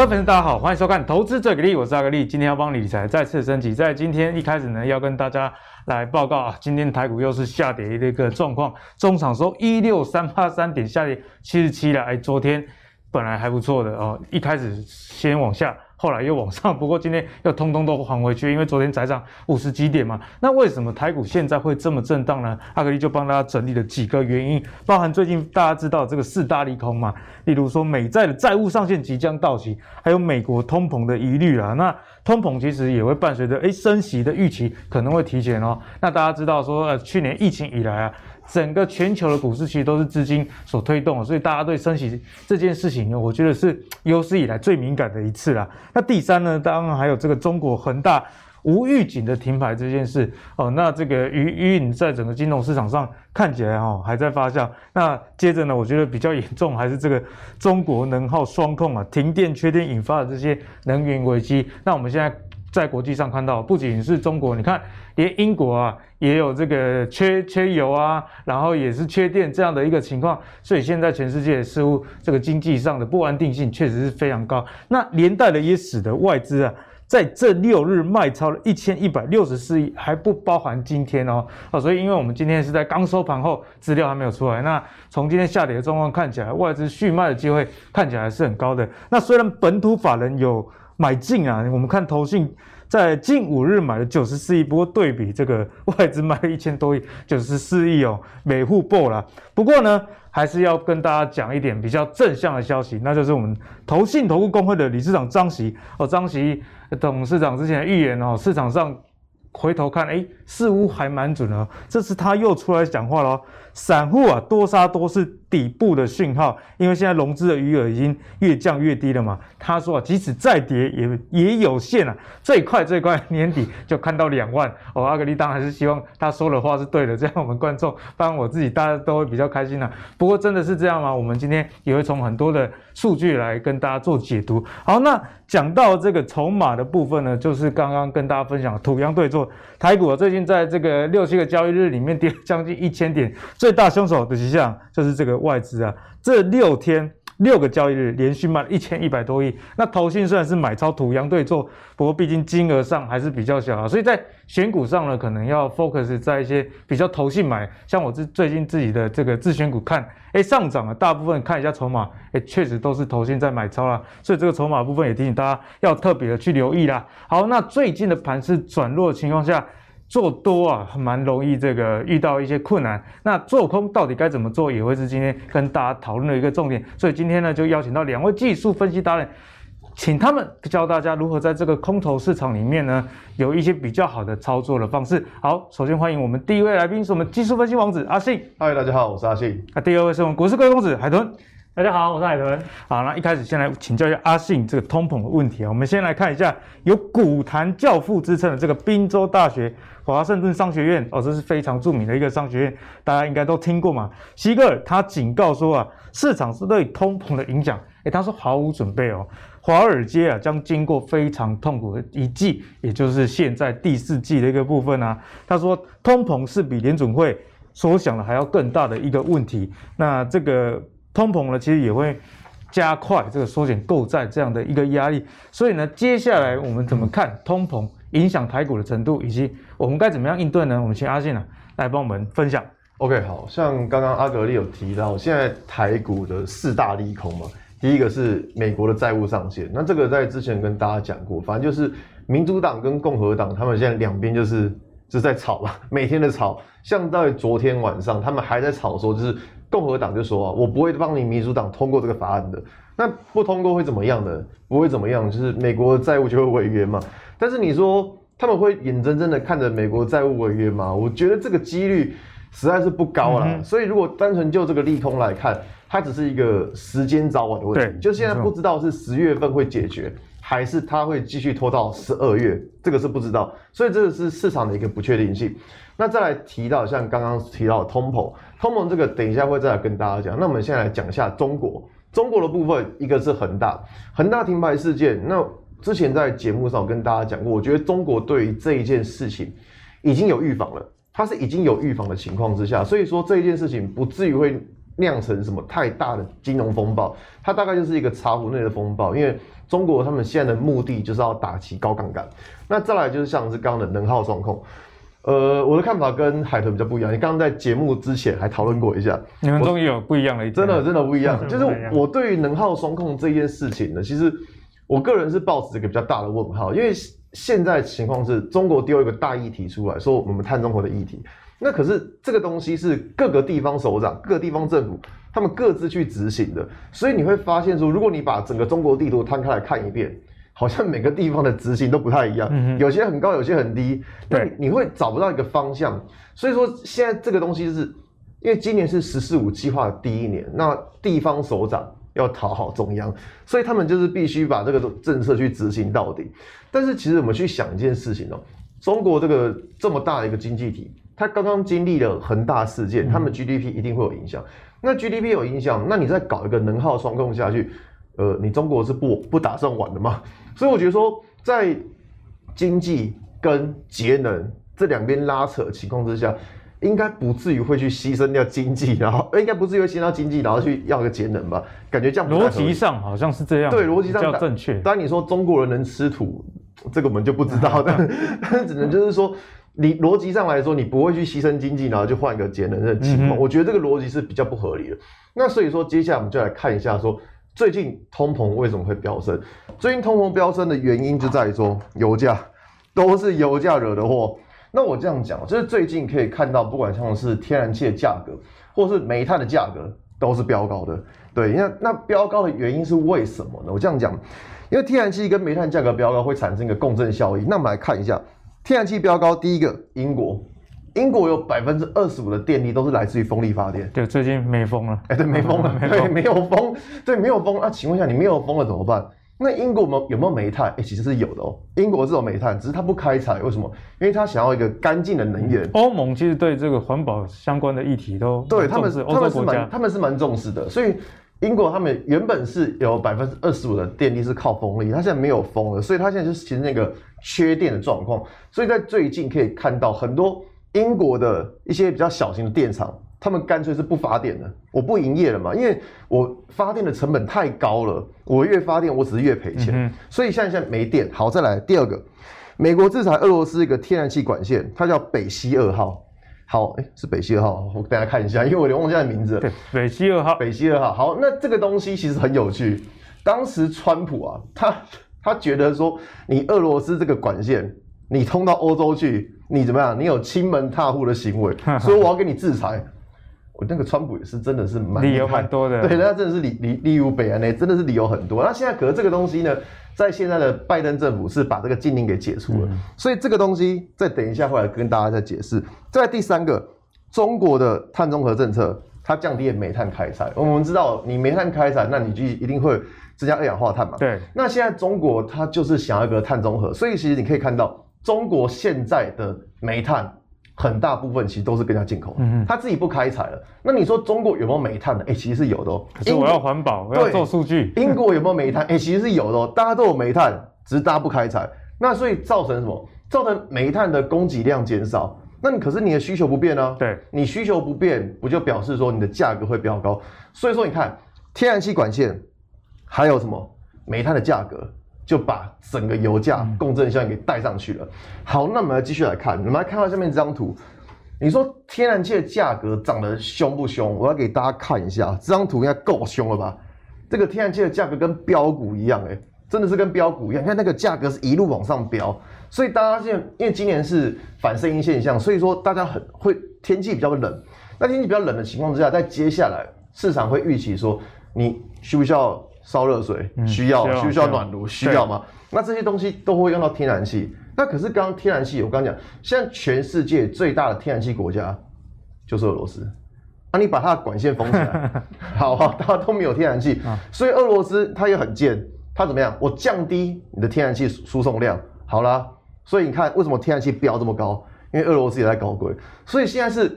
各位粉丝，大家好，欢迎收看《投资最给力》，我是阿格力，今天要帮理财再次升级。在今天一开始呢，要跟大家来报告啊，今天台股又是下跌的一个状况，中场收一六三八三点，下跌七十七了。哎，昨天本来还不错的哦，一开始先往下。后来又往上，不过今天又通通都还回去，因为昨天才涨五十几点嘛。那为什么台股现在会这么震荡呢？阿格力就帮大家整理了几个原因，包含最近大家知道这个四大利空嘛，例如说美债的债务上限即将到期，还有美国通膨的疑虑啊。那通膨其实也会伴随着诶升息的预期可能会提前哦。那大家知道说呃去年疫情以来啊。整个全球的股市其实都是资金所推动，所以大家对升息这件事情呢，我觉得是有史以来最敏感的一次啦。那第三呢，当然还有这个中国恒大无预警的停牌这件事哦。那这个余韵在整个金融市场上看起来哦还在发酵。那接着呢，我觉得比较严重还是这个中国能耗双控啊，停电缺电引发的这些能源危机。那我们现在。在国际上看到，不仅是中国，你看，连英国啊也有这个缺缺油啊，然后也是缺电这样的一个情况，所以现在全世界似乎这个经济上的不安定性确实是非常高。那连带的也使得外资啊在这六日卖超了一千一百六十四亿，还不包含今天哦。哦，所以因为我们今天是在刚收盘后，资料还没有出来。那从今天下跌的状况看起来，外资续卖的机会看起来是很高的。那虽然本土法人有。买进啊，我们看投信在近五日买了九十四亿，不过对比这个外资卖了一千多亿，九十四亿哦，美户爆了。不过呢，还是要跟大家讲一点比较正向的消息，那就是我们投信投顾公会的理事长张席哦，张席董事长之前预言哦，市场上。回头看，哎，似乎还蛮准的。这次他又出来讲话了，散户啊，多杀多是底部的讯号，因为现在融资的余额已经越降越低了嘛。他说啊，即使再跌也也有限啊，最快最快年底就看到两万。哦，阿格力当然还是希望他说的话是对的，这样我们观众，当然我自己大家都会比较开心了。不过真的是这样吗？我们今天也会从很多的数据来跟大家做解读。好，那讲到这个筹码的部分呢，就是刚刚跟大家分享土洋对坐。台股啊，最近在这个六七个交易日里面跌将近一千点，最最大凶手的迹象就是这个外资啊，这六天。六个交易日连续卖了一千一百多亿，那投信虽然是买超土洋对做，不过毕竟金额上还是比较小啊，所以在选股上呢，可能要 focus 在一些比较投信买，像我最最近自己的这个自选股看，哎上涨了，大部分看一下筹码，哎确实都是投信在买超啦，所以这个筹码部分也提醒大家要特别的去留意啦。好，那最近的盘势转弱的情况下。做多啊，蛮容易这个遇到一些困难。那做空到底该怎么做，也会是今天跟大家讨论的一个重点。所以今天呢，就邀请到两位技术分析达人，请他们教大家如何在这个空头市场里面呢，有一些比较好的操作的方式。好，首先欢迎我们第一位来宾，是我们技术分析王子阿信。嗨，大家好，我是阿信。那第二位是我们股市贵公子海豚。大家好，我是海豚。好，那一开始先来请教一下阿信这个通膨的问题啊。我们先来看一下有股坛教父之称的这个宾州大学华盛顿商学院哦，这是非常著名的一个商学院，大家应该都听过嘛。希格尔他警告说啊，市场是对通膨的影响，诶，他说毫无准备哦。华尔街啊将经过非常痛苦的一季，也就是现在第四季的一个部分啊。他说通膨是比联准会所想的还要更大的一个问题。那这个。通膨呢，其实也会加快这个缩减购债这样的一个压力，所以呢，接下来我们怎么看通膨影响台股的程度，以及我们该怎么样应对呢？我们请阿信呢来帮我们分享。OK，好，像刚刚阿格力有提到，现在台股的四大利空嘛，第一个是美国的债务上限，那这个在之前跟大家讲过，反正就是民主党跟共和党他们现在两边就是就是在吵嘛，每天的吵，像在昨天晚上他们还在吵说就是。共和党就说啊，我不会帮你民主党通过这个法案的。那不通过会怎么样呢？不会怎么样，就是美国的债务就会违约嘛。但是你说他们会眼睁睁的看着美国债务违约吗？我觉得这个几率实在是不高啦。嗯、所以如果单纯就这个利空来看，它只是一个时间早晚的问题。就现在不知道是十月份会解决，还是它会继续拖到十二月，这个是不知道。所以这个是市场的一个不确定性。那再来提到像刚刚提到的通膨，通盟这个等一下会再来跟大家讲。那我们现在来讲一下中国，中国的部分，一个是恒大，恒大停牌事件。那之前在节目上跟大家讲过，我觉得中国对于这一件事情已经有预防了，它是已经有预防的情况之下，所以说这一件事情不至于会酿成什么太大的金融风暴，它大概就是一个茶壶内的风暴。因为中国他们现在的目的就是要打击高杠杆。那再来就是像是刚刚的能耗双控。呃，我的看法跟海豚比较不一样。你刚刚在节目之前还讨论过一下，你们终于有不一样的一，真的真的不一样。就是我对于能耗双控这件事情呢，其实我个人是抱持一个比较大的问号，因为现在情况是中国丢一个大议题出来说我们碳中和的议题，那可是这个东西是各个地方首长、各个地方政府他们各自去执行的，所以你会发现说，如果你把整个中国地图摊开来看一遍。好像每个地方的执行都不太一样，嗯、有些很高，有些很低，对你，会找不到一个方向。所以说，现在这个东西就是，因为今年是“十四五”计划的第一年，那地方首长要讨好中央，所以他们就是必须把这个政策去执行到底。但是，其实我们去想一件事情哦，中国这个这么大的一个经济体，它刚刚经历了恒大事件，他们 GDP 一定会有影响。那 GDP 有影响，那你再搞一个能耗双控下去，呃，你中国是不不打算玩的吗？所以我觉得说，在经济跟节能这两边拉扯的情况之下，应该不至于会去牺牲掉经济，然后应该不至于会牺牲掉经济，然后去要个节能吧？感觉这样逻辑上好像是这样，对，逻辑上比较正确。当然你说中国人能吃土，这个我们就不知道，但但只能就是说，你逻辑上来说，你不会去牺牲经济，然后就换一个节能的情况。我觉得这个逻辑是比较不合理的。那所以说，接下来我们就来看一下说。最近通膨为什么会飙升？最近通膨飙升的原因就在于说，油价 都是油价惹的祸。那我这样讲，就是最近可以看到，不管像是天然气的价格，或是煤炭的价格，都是飙高的。对，那那飙高的原因是为什么呢？我这样讲，因为天然气跟煤炭价格飙高会产生一个共振效应。那我们来看一下，天然气飙高，第一个，英国。英国有百分之二十五的电力都是来自于风力发电。对，最近没风了。哎、欸，对，没风了。对，没有风。对，没有风。那、啊、请问一下，你没有风了怎么办？那英国有没有，没有煤炭？哎、欸，其实是有的哦。英国这种煤炭，只是它不开采。为什么？因为它想要一个干净的能源。欧盟其实对这个环保相关的议题都对他们是他们是蛮他们是蛮重视的。所以英国他们原本是有百分之二十五的电力是靠风力，它现在没有风了，所以它现在就是其实那个缺电的状况。所以在最近可以看到很多。英国的一些比较小型的电厂，他们干脆是不发电的，我不营业了嘛，因为我发电的成本太高了，我越发电我只是越赔钱，嗯、所以现在现在没电。好，再来第二个，美国制裁俄罗斯一个天然气管线，它叫北溪二号。好，哎、欸，是北溪二号，我给大家看一下，因为我有点忘记它的名字了。对，北溪二号，北溪二号。好，那这个东西其实很有趣，当时川普啊，他他觉得说，你俄罗斯这个管线。你通到欧洲去，你怎么样？你有亲门踏户的行为，所以我要给你制裁。我那个川普也是真的是蛮理由蛮多的，对，那真的是理理理由北安呢，真的是理由很多。那现在可是这个东西呢，在现在的拜登政府是把这个禁令给解除了，嗯、所以这个东西再等一下会来跟大家再解释。再第三个，中国的碳中和政策，它降低了煤炭开采。我们知道，你煤炭开采，那你就一定会增加二氧化碳嘛。对。那现在中国它就是想要一个碳中和，所以其实你可以看到。中国现在的煤炭很大部分其实都是跟人家进口，嗯，他自己不开采了。那你说中国有没有煤炭呢？哎、欸，其实是有的哦。可是我要环保，我要做数据。英国有没有煤炭？哎、欸，其实是有的哦。大家都有煤炭，只是大家不开采。那所以造成什么？造成煤炭的供给量减少。那你可是你的需求不变呢？对，你需求不变，不就表示说你的价格会比较高？所以说你看，天然气管线还有什么煤炭的价格？就把整个油价共振效应给带上去了。好，那我们来继续来看，我们来看到下面这张图。你说天然气的价格涨得凶不凶？我要给大家看一下，这张图应该够凶了吧？这个天然气的价格跟标股一样，哎，真的是跟标股一样。你看那个价格是一路往上飙，所以大家现在因为今年是反声音现象，所以说大家很会天气比较冷。那天气比较冷的情况之下，在接下来市场会预期说，你需不需要？烧热水需要，需不需要暖炉？需要吗？那这些东西都会用到天然气。那可是刚刚天然气，我刚刚讲，现在全世界最大的天然气国家就是俄罗斯。啊，你把它的管线封起来，好，大家都没有天然气，所以俄罗斯它也很贱，它怎么样？我降低你的天然气输送量，好啦。所以你看，为什么天然气飙这么高？因为俄罗斯也在搞鬼。所以现在是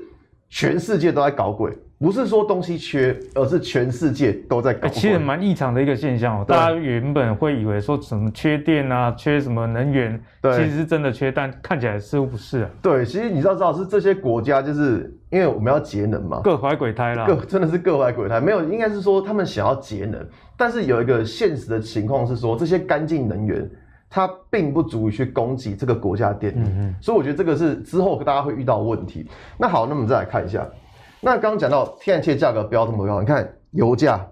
全世界都在搞鬼。不是说东西缺，而是全世界都在搞。其实蛮异常的一个现象哦。大家原本会以为说什么缺电啊，缺什么能源，对，其实是真的缺，但看起来似乎不是啊。对，其实你知道，知道是这些国家，就是因为我们要节能嘛，各怀鬼胎啦。各 真的是各怀鬼胎，没有，应该是说他们想要节能，但是有一个现实的情况是说，这些干净能源它并不足以去供给这个国家电力。嗯嗯。所以我觉得这个是之后大家会遇到的问题。那好，那我们再来看一下。那刚刚讲到天然气价格飙这么高，你看油价，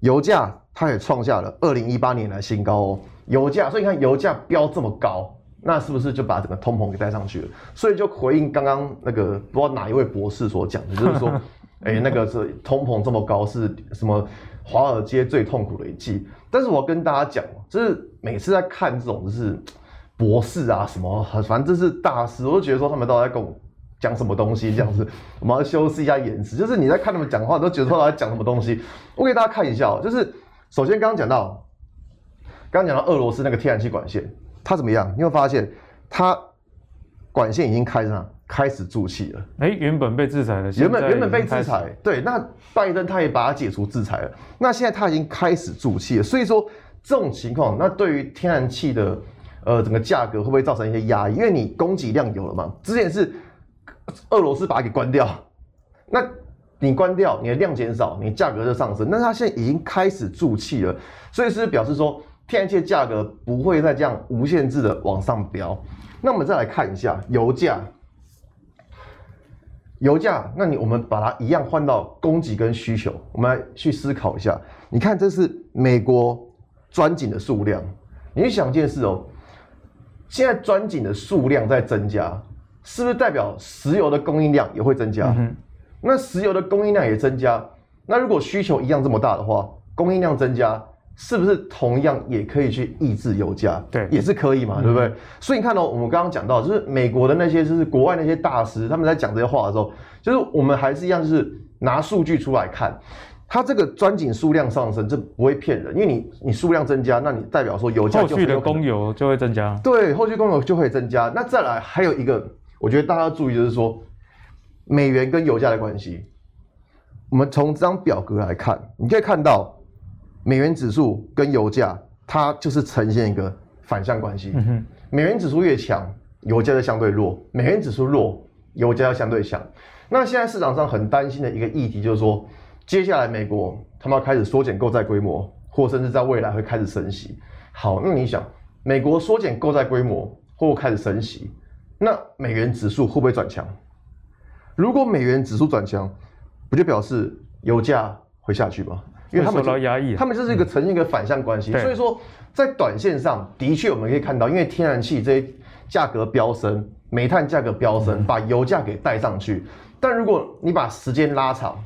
油价它也创下了二零一八年来新高哦。油价，所以你看油价飙这么高，那是不是就把整个通膨给带上去了？所以就回应刚刚那个不知道哪一位博士所讲的，就是说，哎、欸，那个是通膨这么高是什么？华尔街最痛苦的一季。但是我要跟大家讲，就是每次在看这种就是博士啊什么，反正这是大师，我就觉得说他们都在跟我。讲什么东西这样子，我们要修饰一下言辞。就是你在看他们讲话，都觉得他在讲什么东西。我给大家看一下，就是首先刚刚讲到，刚刚讲到俄罗斯那个天然气管线，它怎么样？你会发现它管线已经开上，开始注气了。哎，原本被制裁了，原本原本被制裁，对。那拜登他也把它解除制裁了，那现在他已经开始注气了。所以说这种情况，那对于天然气的呃整个价格会不会造成一些压抑？因为你供给量有了嘛，之前是。俄罗斯把它给关掉，那你关掉，你的量减少，你价格就上升。那它现在已经开始注气了，所以是表示说天然气价格不会再这样无限制的往上飙。那我们再来看一下油价，油价，那你我们把它一样换到供给跟需求，我们来去思考一下。你看，这是美国钻井的数量，你去想一件事哦，现在钻井的数量在增加。是不是代表石油的供应量也会增加？嗯、那石油的供应量也增加，那如果需求一样这么大的话，供应量增加，是不是同样也可以去抑制油价？对，也是可以嘛，嗯、对不对？所以你看到、喔、我们刚刚讲到，就是美国的那些，就是国外那些大师，他们在讲这些话的时候，就是我们还是一样，就是拿数据出来看，它这个钻井数量上升，这不会骗人，因为你你数量增加，那你代表说油价后续的供油就会增加，对，后续供油就会增加。那再来还有一个。我觉得大家要注意，就是说美元跟油价的关系。我们从这张表格来看，你可以看到美元指数跟油价，它就是呈现一个反向关系。美元指数越强，油价就相对弱；美元指数弱，油价要相对强。那现在市场上很担心的一个议题，就是说接下来美国他们要开始缩减购债规模，或甚至在未来会开始升息。好，那你想，美国缩减购债规模或开始升息？那美元指数会不会转强？如果美元指数转强，不就表示油价会下去吗？因为他们受到压抑，他们这是一个呈现一个反向关系。嗯、所以说，在短线上的确我们可以看到，因为天然气这些价格飙升，煤炭价格飙升，把油价给带上去。但如果你把时间拉长，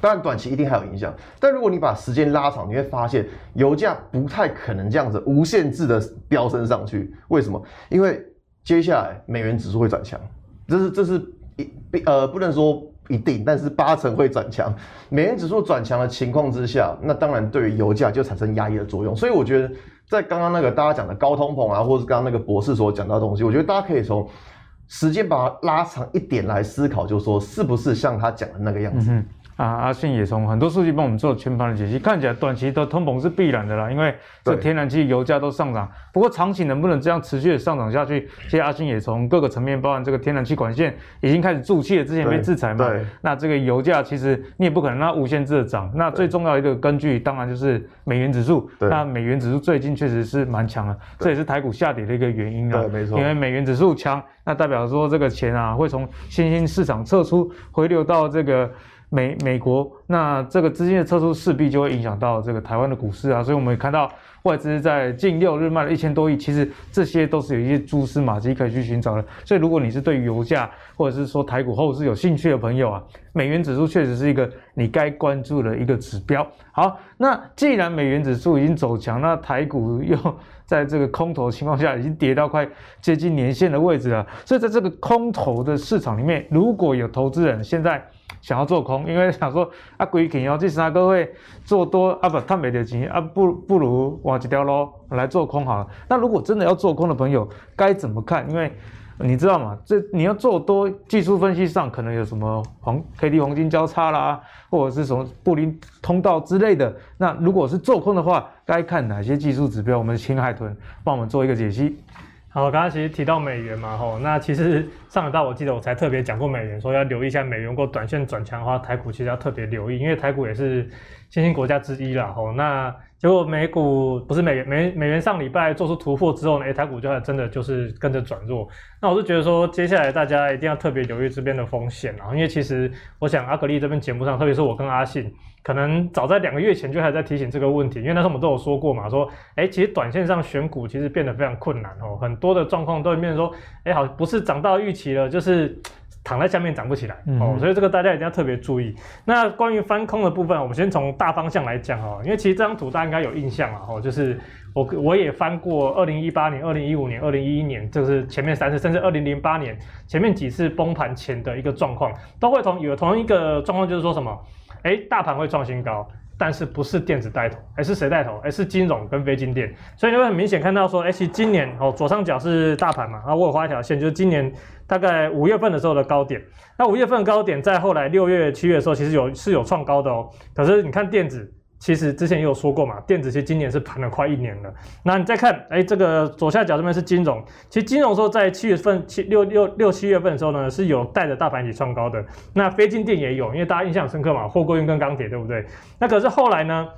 当然短期一定还有影响。但如果你把时间拉长，你会发现油价不太可能这样子无限制的飙升上去。为什么？因为接下来美元指数会转强，这是这是一呃不能说一定，但是八成会转强。美元指数转强的情况之下，那当然对于油价就产生压抑的作用。所以我觉得在刚刚那个大家讲的高通膨啊，或是刚刚那个博士所讲到的东西，我觉得大家可以从时间把它拉长一点来思考，就是说是不是像他讲的那个样子。啊，阿信也从很多数据帮我们做全盘的解析，看起来短期的通膨是必然的啦，因为这天然气、油价都上涨。不过长期能不能这样持续的上涨下去？其实阿信也从各个层面，包含这个天然气管线已经开始注气了，之前被制裁嘛。对。那这个油价其实你也不可能让它无限制的涨。那最重要一个根据，当然就是美元指数。那美元指数最近确实是蛮强的，这也是台股下跌的一个原因啊。对，没错。因为美元指数强，那代表说这个钱啊会从新兴市场撤出，回流到这个。美美国，那这个资金的撤出势必就会影响到这个台湾的股市啊，所以我们也看到外资在近六日卖了一千多亿，其实这些都是有一些蛛丝马迹可以去寻找的。所以如果你是对于油价或者是说台股后市有兴趣的朋友啊，美元指数确实是一个你该关注的一个指标。好，那既然美元指数已经走强，那台股又 在这个空头情况下已经跌到快接近年线的位置了，所以在这个空头的市场里面，如果有投资人现在。想要做空，因为想说啊，规天要这三个会做多啊，不，他没得钱啊，不不如往这条路来做空好了。那如果真的要做空的朋友，该怎么看？因为你知道吗？这你要做多，技术分析上可能有什么黄 K D 黄金交叉啦，或者是什么布林通道之类的。那如果是做空的话，该看哪些技术指标？我们请海豚帮我们做一个解析。好，刚刚其实提到美元嘛，吼，那其实上礼拜我记得我才特别讲过美元，说要留意一下美元如果短线转强的话，台股其实要特别留意，因为台股也是新兴国家之一啦，吼，那结果美股不是美元美美元上礼拜做出突破之后呢，诶，台股就还真的就是跟着转弱，那我是觉得说接下来大家一定要特别留意这边的风险啊，因为其实我想阿格力这边节目上，特别是我跟阿信。可能早在两个月前就还在提醒这个问题，因为那时候我们都有说过嘛，说，哎，其实短线上选股其实变得非常困难哦，很多的状况都会变成说，哎，好，不是涨到预期了，就是躺在下面涨不起来哦，所以这个大家一定要特别注意。那关于翻空的部分，我们先从大方向来讲哦，因为其实这张图大家应该有印象了，哦，就是我我也翻过二零一八年、二零一五年、二零一一年，就是前面三次，甚至二零零八年前面几次崩盘前的一个状况，都会同有同一个状况，就是说什么？哎，大盘会创新高，但是不是电子带头，而是谁带头？而是金融跟非金电。所以你会很明显看到说，哎，其今年哦，左上角是大盘嘛，啊我有画一条线，就是今年大概五月份的时候的高点。那五月份高点在后来六月、七月的时候，其实有是有创高的哦。可是你看电子。其实之前也有说过嘛，电子其实今年是盘了快一年了。那你再看，哎，这个左下角这边是金融。其实金融说在七月份、七六六六七月份的时候呢，是有带着大盘一起创高的。那非金电也有，因为大家印象深刻嘛，货柜运跟钢铁，对不对？那可是后来呢？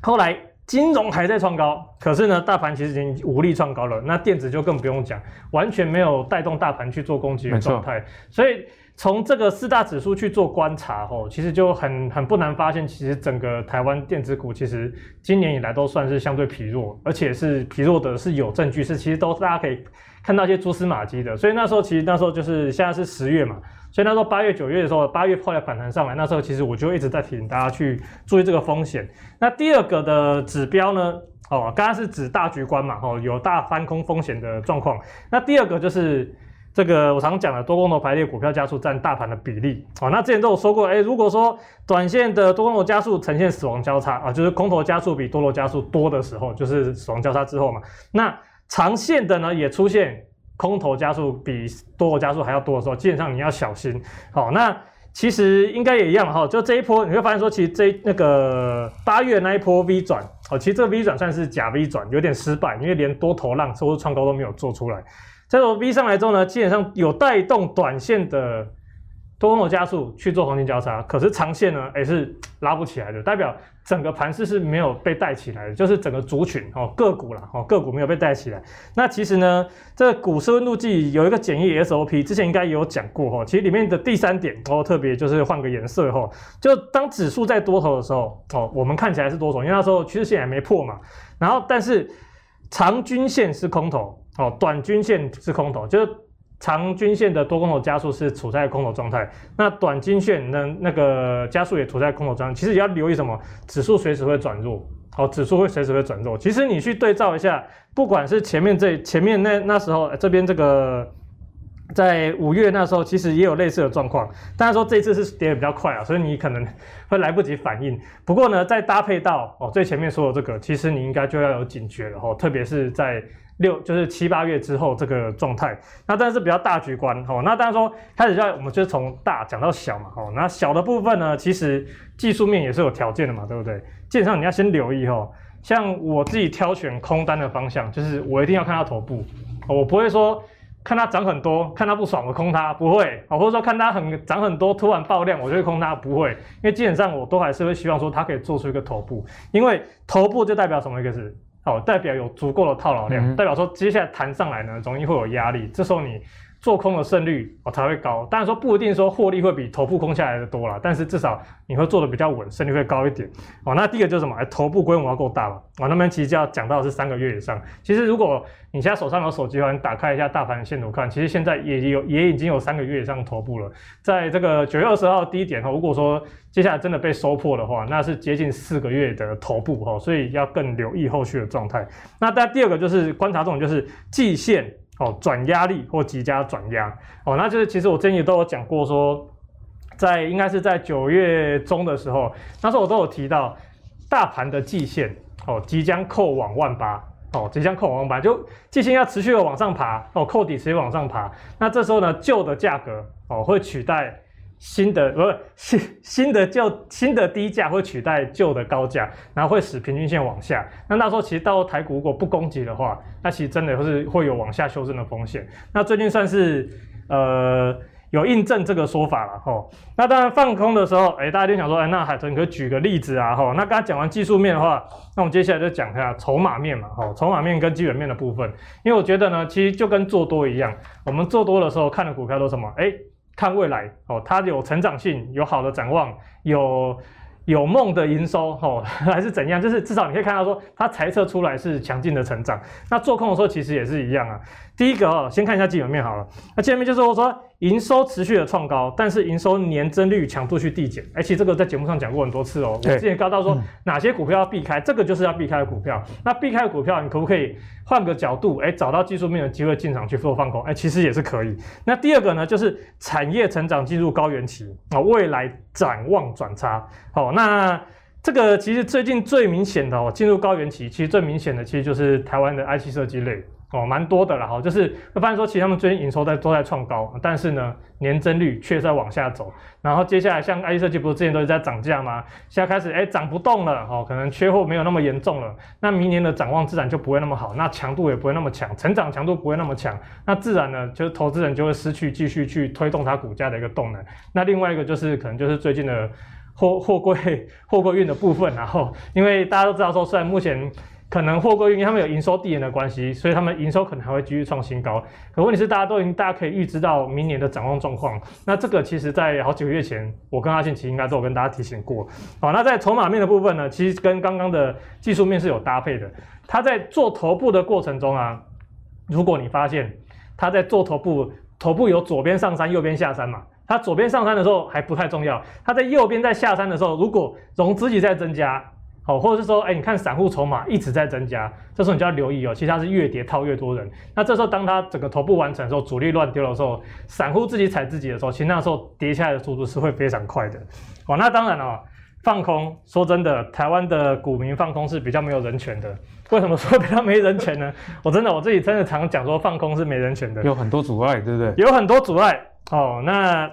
后来金融还在创高，可是呢，大盘其实已经无力创高了。那电子就更不用讲，完全没有带动大盘去做攻击的状态，所以。从这个四大指数去做观察，吼，其实就很很不难发现，其实整个台湾电子股其实今年以来都算是相对疲弱，而且是疲弱的是有证据，是其实都是大家可以看到一些蛛丝马迹的。所以那时候其实那时候就是现在是十月嘛，所以那时候八月九月的时候，八月后来反弹上来，那时候其实我就一直在提醒大家去注意这个风险。那第二个的指标呢，哦，刚刚是指大局观嘛，吼，有大翻空风险的状况。那第二个就是。这个我常讲的多空头排列，股票加速占大盘的比例啊，那之前都有说过，哎，如果说短线的多空头加速呈现死亡交叉啊，就是空头加速比多头加速多的时候，就是死亡交叉之后嘛。那长线的呢，也出现空头加速比多头加速还要多的时候，基本上你要小心。好，那其实应该也一样哈，就这一波你会发现说，其实这那个八月那一波 V 转，哦，其实这个 V 转算是假 V 转，有点失败，因为连多头浪收入创高都没有做出来。这种 V 上来之后呢，基本上有带动短线的多空头加速去做黄金交叉，可是长线呢，也是拉不起来的，代表整个盘势是没有被带起来的，就是整个族群哦个股啦哦个股没有被带起来。那其实呢，这个股市温度计有一个简易 SOP，之前应该也有讲过哈。其实里面的第三点哦，特别就是换个颜色哈，就当指数在多头的时候哦，我们看起来是多头，因为那时候趋势线还没破嘛。然后但是长均线是空头。哦，短均线是空头，就是长均线的多空头加速是处在空头状态，那短均线的那个加速也处在空头状态。其实也要留意什么？指数随时会转弱，哦，指数会随时会转弱。其实你去对照一下，不管是前面这前面那那时候这边这个在五月那时候，其实也有类似的状况。当然说这次是跌得比较快啊，所以你可能 会来不及反应。不过呢，再搭配到哦最前面说的这个，其实你应该就要有警觉了哦，特别是在。六就是七八月之后这个状态，那但是比较大局观哦。那当然说开始要我们就是从大讲到小嘛哦。那小的部分呢，其实技术面也是有条件的嘛，对不对？基本上你要先留意哦。像我自己挑选空单的方向，就是我一定要看到头部，我不会说看它涨很多，看它不爽我空它，不会哦。或者说看它很涨很多，突然爆量我就会空它，不会。因为基本上我都还是会希望说它可以做出一个头部，因为头部就代表什么一个字？好，代表有足够的套牢量，嗯、代表说接下来弹上来呢，容易会有压力，这时候你做空的胜率哦才会高。当然说不一定说获利会比头部空下来的多啦，但是至少你会做的比较稳，胜率会高一点。哦，那第一个就是什么？哎，头部规模要够大嘛。哦，那边其实就要讲到是三个月以上。其实如果你现在手上有手机的话，你打开一下大盘的线图看，其实现在也有也已经有三个月以上的头部了。在这个九月二十号低点哈，如果说接下来真的被收破的话，那是接近四个月的头部哈，所以要更留意后续的状态。那大家第二个就是观察这种就是季线哦转压力或即将转压。哦，那就是其实我之前也都有讲过说，在应该是在九月中的时候，那时候我都有提到大盘的季线哦即将扣往万八。哦，即将扣往万八，就季线要持续的往上爬哦，扣底持续往上爬，那这时候呢，旧的价格哦会取代新的，不是新新的旧新的低价会取代旧的高价，然后会使平均线往下。那那时候其实到台股如果不攻击的话，那其实真的会是会有往下修正的风险。那最近算是呃。有印证这个说法了吼，那当然放空的时候，哎，大家就想说，哎，那海豚可以举个例子啊吼。那刚刚讲完技术面的话，那我们接下来就讲一下筹码面嘛吼，筹码面跟基本面的部分。因为我觉得呢，其实就跟做多一样，我们做多的时候看的股票都什么？哎，看未来哦，它有成长性，有好的展望，有。有梦的营收，哦，还是怎样？就是至少你可以看到说，它财测出来是强劲的成长。那做空的时候其实也是一样啊。第一个哦，先看一下基本面好了。那基本面就是我说营收持续的创高，但是营收年增率强度去递减。哎，其实这个在节目上讲过很多次哦。我之前告到说哪些股票要避开，这个就是要避开的股票。那避开的股票，你可不可以换个角度，哎，找到技术面的机会进场去做放空？哎，其实也是可以。那第二个呢，就是产业成长进入高原期啊，未来展望转差。好，那这个其实最近最明显的哦，进入高原期，其实最明显的其实就是台湾的 IC 设计类哦，蛮多的了哈。就是会发现说，其实他们最近营收在都在创高，但是呢，年增率却在往下走。然后接下来像 IC 设计不是之前都是在涨价吗？现在开始哎涨不动了哦，可能缺货没有那么严重了。那明年的展望自然就不会那么好，那强度也不会那么强，成长强度不会那么强。那自然呢，就是投资人就会失去继续去推动它股价的一个动能。那另外一个就是可能就是最近的。货货柜货柜运的部分，然后因为大家都知道说，虽然目前可能货柜运因为他们有营收递延的关系，所以他们营收可能还会继续创新高。可问题是，大家都已经大家可以预知到明年的展望状况。那这个其实在好几个月前，我跟阿信其实应该都有跟大家提醒过。好，那在筹码面的部分呢，其实跟刚刚的技术面是有搭配的。他在做头部的过程中啊，如果你发现他在做头部，头部有左边上山，右边下山嘛。它左边上山的时候还不太重要，它在右边在下山的时候，如果融资一直在增加，好，或者是说，哎，你看散户筹码一直在增加，这时候你就要留意哦，其实它是越跌套越多人。那这时候当它整个头部完成的时候，主力乱丢的时候，散户自己踩自己的时候，其实那时候跌下来的速度是会非常快的。哦，那当然了，放空，说真的，台湾的股民放空是比较没有人权的。为什么说比较没人权呢？我真的我自己真的常讲说放空是没人权的，有很多阻碍，对不对？有很多阻碍。哦，那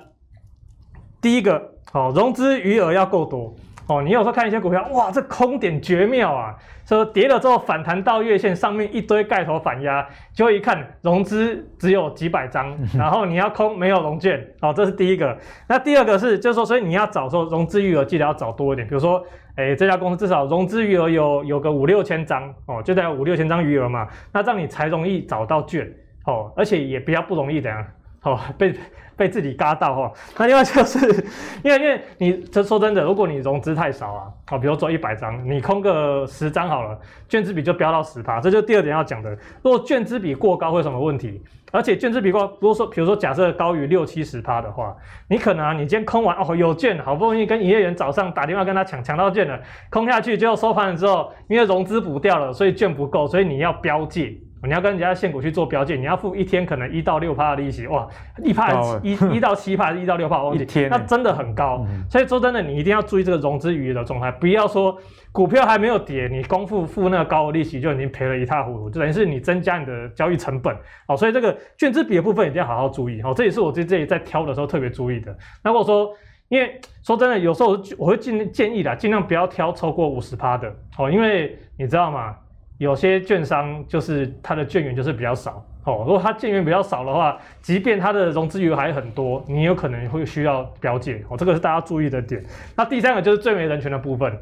第一个，哦，融资余额要够多。哦，你有时候看一些股票，哇，这空点绝妙啊！说跌了之后反弹到月线上面一堆盖头反压，就一看融资只有几百张，然后你要空没有融券，哦，这是第一个。那第二个是，就是说，所以你要找说融资余额记得要找多一点，比如说，哎，这家公司至少融资余额有有个五六千张，哦，就在五六千张余额嘛，那这样你才容易找到券，哦，而且也比较不容易这样，哦，被。被自己嘎到哈，那另外就是 因为因为你这说真的，如果你融资太少啊，啊，比如做一百张，你空个十张好了，券资比就飙到十趴，这就第二点要讲的。如果券资比过高会有什么问题？而且券资比过高，如果说比如说假设高于六七十趴的话，你可能啊，你今天空完哦，有券，好不容易跟营业员早上打电话跟他抢抢到券了，空下去，结果收盘了之后，因为融资补掉了，所以券不够，所以你要标借。你要跟人家现股去做标记，你要付一天可能一到六趴的利息，哇，一趴一一到七趴，一到六趴，忘记，那真的很高。嗯、所以说真的，你一定要注意这个融资余额的状态，不要说股票还没有跌，你光付付那个高的利息就已经赔了一塌糊涂，就等于是你增加你的交易成本。哦，所以这个券资比的部分一定要好好注意。哦，这也是我在这里在挑的时候特别注意的。那如果说，因为说真的，有时候我会建建议的，尽量不要挑超过五十趴的。哦，因为你知道吗？有些券商就是它的券源就是比较少哦，如果它券源比较少的话，即便它的融资余额还很多，你有可能会需要标借哦，这个是大家注意的点。那第三个就是最没人权的部分，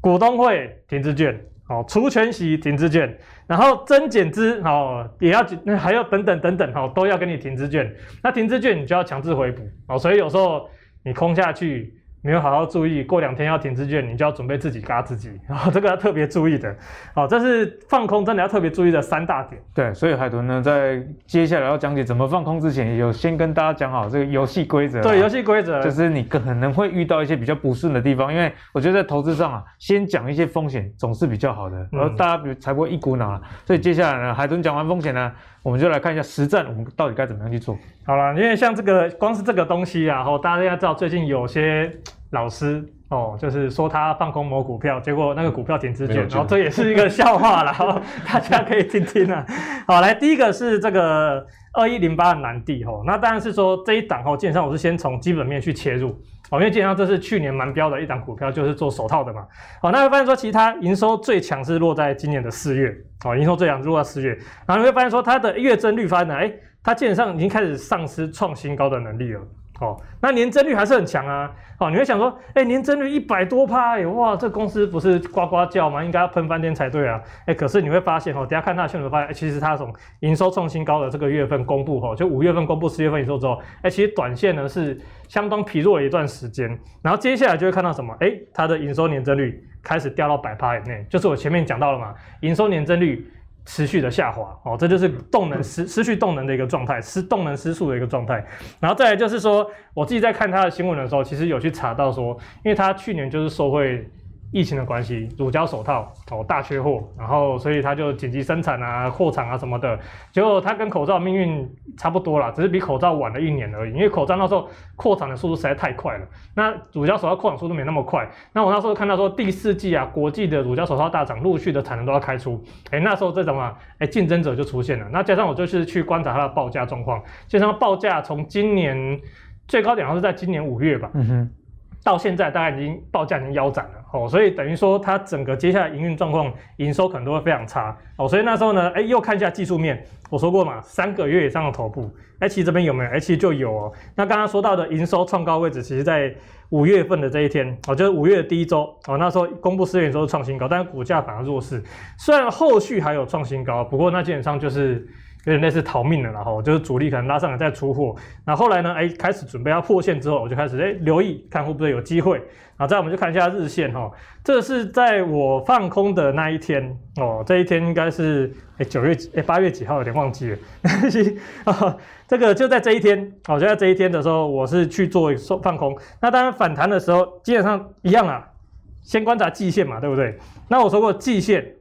股东会停滞券哦，除权息停滞券，然后增减资哦也要那还要等等等等哦，都要给你停滞券。那停滞券你就要强制回补哦，所以有时候你空下去。没有好好注意，过两天要停滞券，你就要准备自己嘎自己，然 后这个要特别注意的。好，这是放空真的要特别注意的三大点。对，所以海豚呢，在接下来要讲解怎么放空之前，有先跟大家讲好这个游戏规则。对，游戏规则就是你可能会遇到一些比较不顺的地方，因为我觉得在投资上啊，先讲一些风险总是比较好的，然后大家比才不会一股脑。所以接下来呢，海豚讲完风险呢。我们就来看一下实战，我们到底该怎么样去做？好了，因为像这个光是这个东西啊，吼，大家要知道最近有些老师哦，就是说他放空某股票，结果那个股票停止券，然后、哦、这也是一个笑话啦，大家可以听听啊。好，来第一个是这个二一零八的南地吼，那当然是说这一档吼，基本上我是先从基本面去切入，哦，因为基本上这是去年蛮标的一档股票，就是做手套的嘛。哦，那会发现说其他营收最强是落在今年的四月，哦，营收最强是落在四月，然后你会发现说它的月增率发现呢，哎，它基本上已经开始丧失创新高的能力了。哦，那年增率还是很强啊！哦，你会想说，哎、年增率一百多趴，哎，哇，这公司不是呱呱叫吗？应该要喷翻天才对啊！哎、可是你会发现，哦，等下看它的新闻发现，欸、其实它从营收创新高的这个月份公布，哦，就五月份公布四月份营收之后，哎、其实短线呢是相当疲弱了一段时间，然后接下来就会看到什么？哎、它的营收年增率开始掉到百趴以内，就是我前面讲到了嘛，营收年增率。持续的下滑哦，这就是动能 失失去动能的一个状态，失动能失速的一个状态。然后再来就是说，我自己在看他的新闻的时候，其实有去查到说，因为他去年就是受惠。疫情的关系，乳胶手套哦大缺货，然后所以他就紧急生产啊、扩产啊什么的。结果它跟口罩命运差不多啦，只是比口罩晚了一年而已。因为口罩那时候扩产的速度实在太快了，那乳胶手套扩产速度没那么快。那我那时候看到说第四季啊，国际的乳胶手套大厂陆续的产能都要开出，哎，那时候这种啊，哎，竞争者就出现了。那加上我就是去观察它的报价状况，就像报价从今年最高点，好像是在今年五月吧。嗯哼。到现在大概已经报价已经腰斩了哦，所以等于说它整个接下来营运状况、营收可能都会非常差哦，所以那时候呢，哎，又看一下技术面，我说过嘛，三个月以上的头部，哎，其实这边有没有？哎，其实就有哦。那刚刚说到的营收创高位置，其实在五月份的这一天哦，就是五月的第一周哦，那时候公布四月营收创新高，但是股价反而弱势，虽然后续还有创新高，不过那基本上就是。有点类似逃命了，然后就是主力可能拉上来再出货，那后，后来呢，哎，开始准备要破线之后，我就开始哎留意看会不会有机会，然后再我们就看一下日线哈，这是在我放空的那一天哦，这一天应该是哎九月哎八月几号，有点忘记了，啊，这个就在这一天哦，就在这一天的时候，我是去做放空，那当然反弹的时候基本上一样啊，先观察季线嘛，对不对？那我说过季线。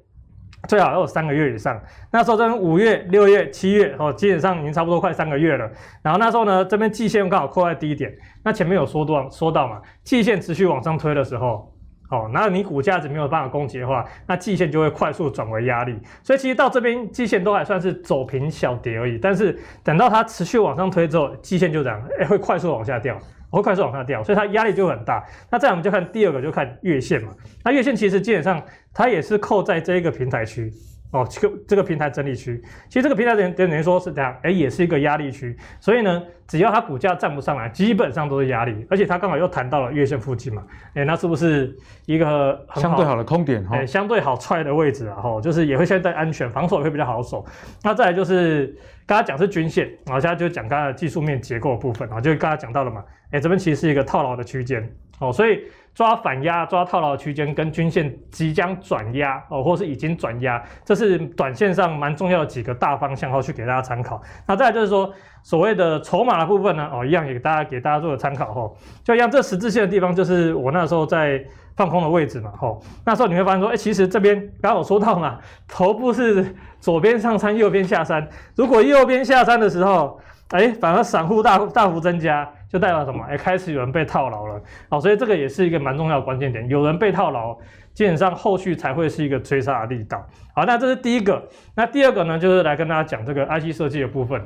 最好要有三个月以上，那时候这边五月、六月、七月哦，基本上已经差不多快三个月了。然后那时候呢，这边季线刚好扣在低点。那前面有说到说到嘛，季线持续往上推的时候，哦，那你股价值没有办法攻击的话，那季线就会快速转为压力。所以其实到这边季线都还算是走平小跌而已。但是等到它持续往上推之后，季线就这样，哎，会快速往下掉。会快速往下掉，所以它压力就很大。那再我们就看第二个，就看月线嘛。那月线其实基本上它也是扣在这一个平台区哦，这个这个平台整理区。其实这个平台等等于说是这样，哎，也是一个压力区。所以呢，只要它股价站不上来，基本上都是压力。而且它刚好又弹到了月线附近嘛，哎，那是不是一个相对好的空点？哎，相对好踹的位置啊，吼，就是也会相对安全，防守也会比较好守。那再来就是。刚才讲是均线，然后现在就讲刚才的技术面结构的部分啊，就刚才讲到了嘛，哎，这边其实是一个套牢的区间哦，所以抓反压、抓套牢的区间跟均线即将转压哦，或是已经转压，这是短线上蛮重要的几个大方向，后去给大家参考。那再来就是说所谓的筹码的部分呢，哦，一样也给大家给大家做个参考哈，就一样这十字线的地方，就是我那时候在。放空的位置嘛，吼，那时候你会发现说，哎、其实这边刚刚我说到嘛，头部是左边上山，右边下山。如果右边下山的时候，哎、反而散户大大幅增加，就代表什么？哎、开始有人被套牢了。好，所以这个也是一个蛮重要的关键点，有人被套牢，基本上后续才会是一个追杀的力道。好，那这是第一个。那第二个呢，就是来跟大家讲这个 IC 设计的部分，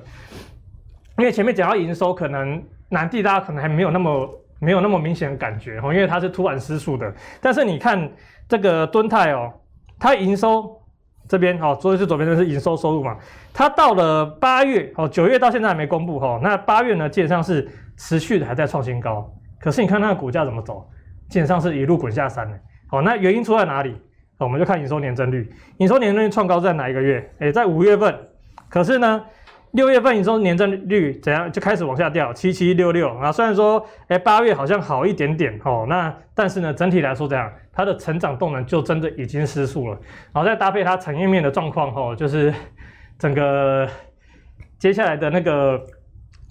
因为前面讲到营收，可能南地大家可能还没有那么。没有那么明显的感觉哦，因为它是突然失速的。但是你看这个敦泰哦，它营收这边哦，左是左边的是营收收入嘛，它到了八月哦，九月到现在还没公布哈。那八月呢，基本上是持续的还在创新高。可是你看它的股价怎么走，基本上是一路滚下山的。好，那原因出在哪里？我们就看营收年增率，营收年增率创高在哪一个月？诶，在五月份。可是呢？六月份营收年增率怎样就开始往下掉，七七六六啊。虽然说，哎，八月好像好一点点哦，那但是呢，整体来说这样，它的成长动能就真的已经失速了。然后再搭配它产业面的状况哦，就是整个接下来的那个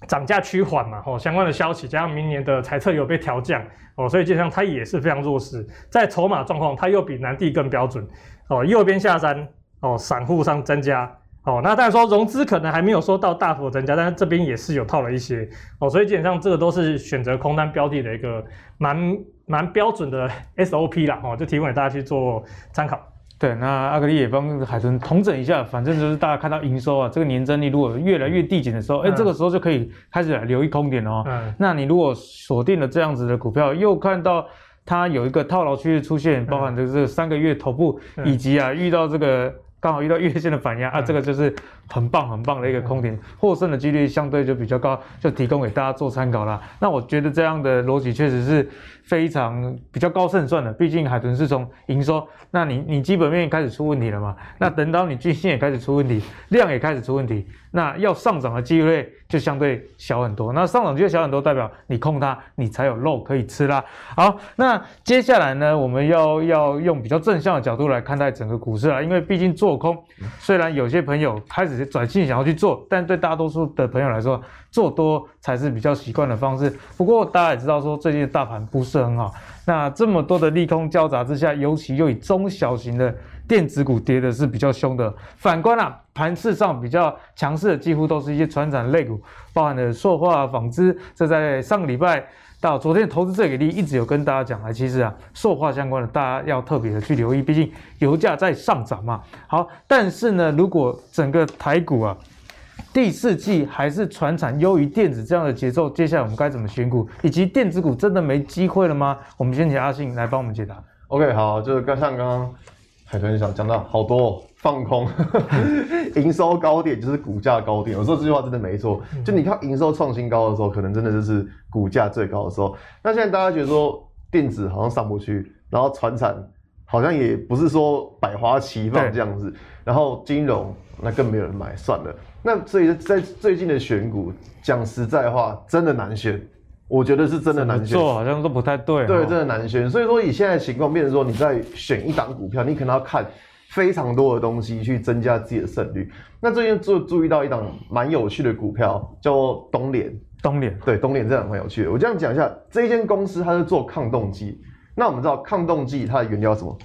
涨价趋缓嘛，哦，相关的消息加上明年的财测有被调降哦，所以基本上它也是非常弱势。在筹码状况，它又比南地更标准哦，右边下山哦，散户上增加。哦，那当然说融资可能还没有说到大幅增加，但是这边也是有套了一些哦，所以基本上这个都是选择空单标的的一个蛮蛮标准的 SOP 啦，哦，就提供给大家去做参考。对，那阿格力也帮海豚统整一下，反正就是大家看到营收啊，这个年增率如果越来越递减的时候，哎、嗯，这个时候就可以开始来留意空点哦。嗯，那你如果锁定了这样子的股票，又看到它有一个套牢区域出现，包含这个三个月头部，嗯、以及啊遇到这个。刚好遇到月线的反压啊，这个就是很棒很棒的一个空点，获胜的几率相对就比较高，就提供给大家做参考啦。那我觉得这样的逻辑确实是非常比较高胜算的，毕竟海豚是从营收，那你你基本面开始出问题了嘛？那等到你均线也开始出问题，量也开始出问题，那要上涨的机会就相对小很多。那上涨机会小很多，代表你控它，你才有肉可以吃啦。好，那接下来呢，我们要要用比较正向的角度来看待整个股市啦，因为毕竟。做空，虽然有些朋友开始转性想要去做，但对大多数的朋友来说，做多才是比较习惯的方式。不过大家也知道，说最近的大盘不是很好，那这么多的利空交杂之下，尤其又以中小型的电子股跌的是比较凶的。反观啊，盘势上比较强势的，几乎都是一些船产类股，包含的塑化、纺织，这在上个礼拜。到昨天投资这个例一直有跟大家讲啊，其实啊，塑化相关的大家要特别的去留意，毕竟油价在上涨嘛。好，但是呢，如果整个台股啊第四季还是船产优于电子这样的节奏，接下来我们该怎么选股？以及电子股真的没机会了吗？我们先请阿信来帮我们解答。OK，好，就是刚像刚刚海豚讲讲到好多。放空，营收高点就是股价高点。我说这句话真的没错。就你看营收创新高的时候，可能真的就是股价最高的时候。那现在大家觉得说电子好像上不去，然后船产好像也不是说百花齐放这样子，然后金融那更没有人买，算了。那所以在最近的选股，讲实在话，真的难选。我觉得是真的难选，做好像都不太对。对，真的难选。所以说以现在的情况，变成说你在选一档股票，你可能要看。非常多的东西去增加自己的胜率。那最近注注意到一档蛮有趣的股票，叫东联。东联对，东联这样蛮有趣的。我这样讲一下，这一间公司它是做抗冻剂。那我们知道抗冻剂它的原料什么？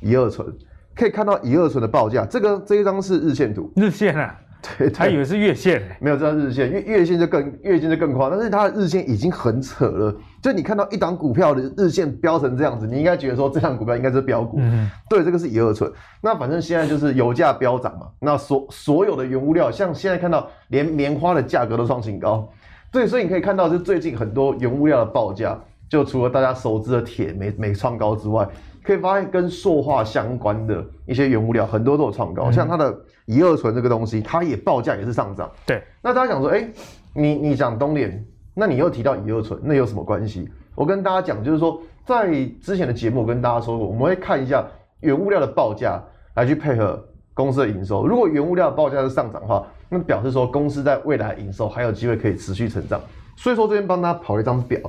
乙二醇。可以看到乙二醇的报价，这个这一张是日线图。日线啊。对，他以为是月线，没有这是日线，月月线就更月线就更夸张，但是它的日线已经很扯了。就你看到一档股票的日线飙成这样子，你应该觉得说这档股票应该是飙股。嗯，对，这个是乙二醇。那反正现在就是油价飙涨嘛，那所所有的原物料，像现在看到连棉花的价格都创新高。对，所以你可以看到，就最近很多原物料的报价，就除了大家熟知的铁没没创高之外，可以发现跟塑化相关的一些原物料很多都有创高，嗯、像它的。乙二醇这个东西，它也报价也是上涨。对，那大家想说，哎、欸，你你讲东联，那你又提到乙二醇，那有什么关系？我跟大家讲，就是说，在之前的节目我跟大家说过，我们会看一下原物料的报价来去配合公司的营收。如果原物料的报价是上涨的话，那表示说公司在未来营收还有机会可以持续成长。所以说这边帮大家跑一张表，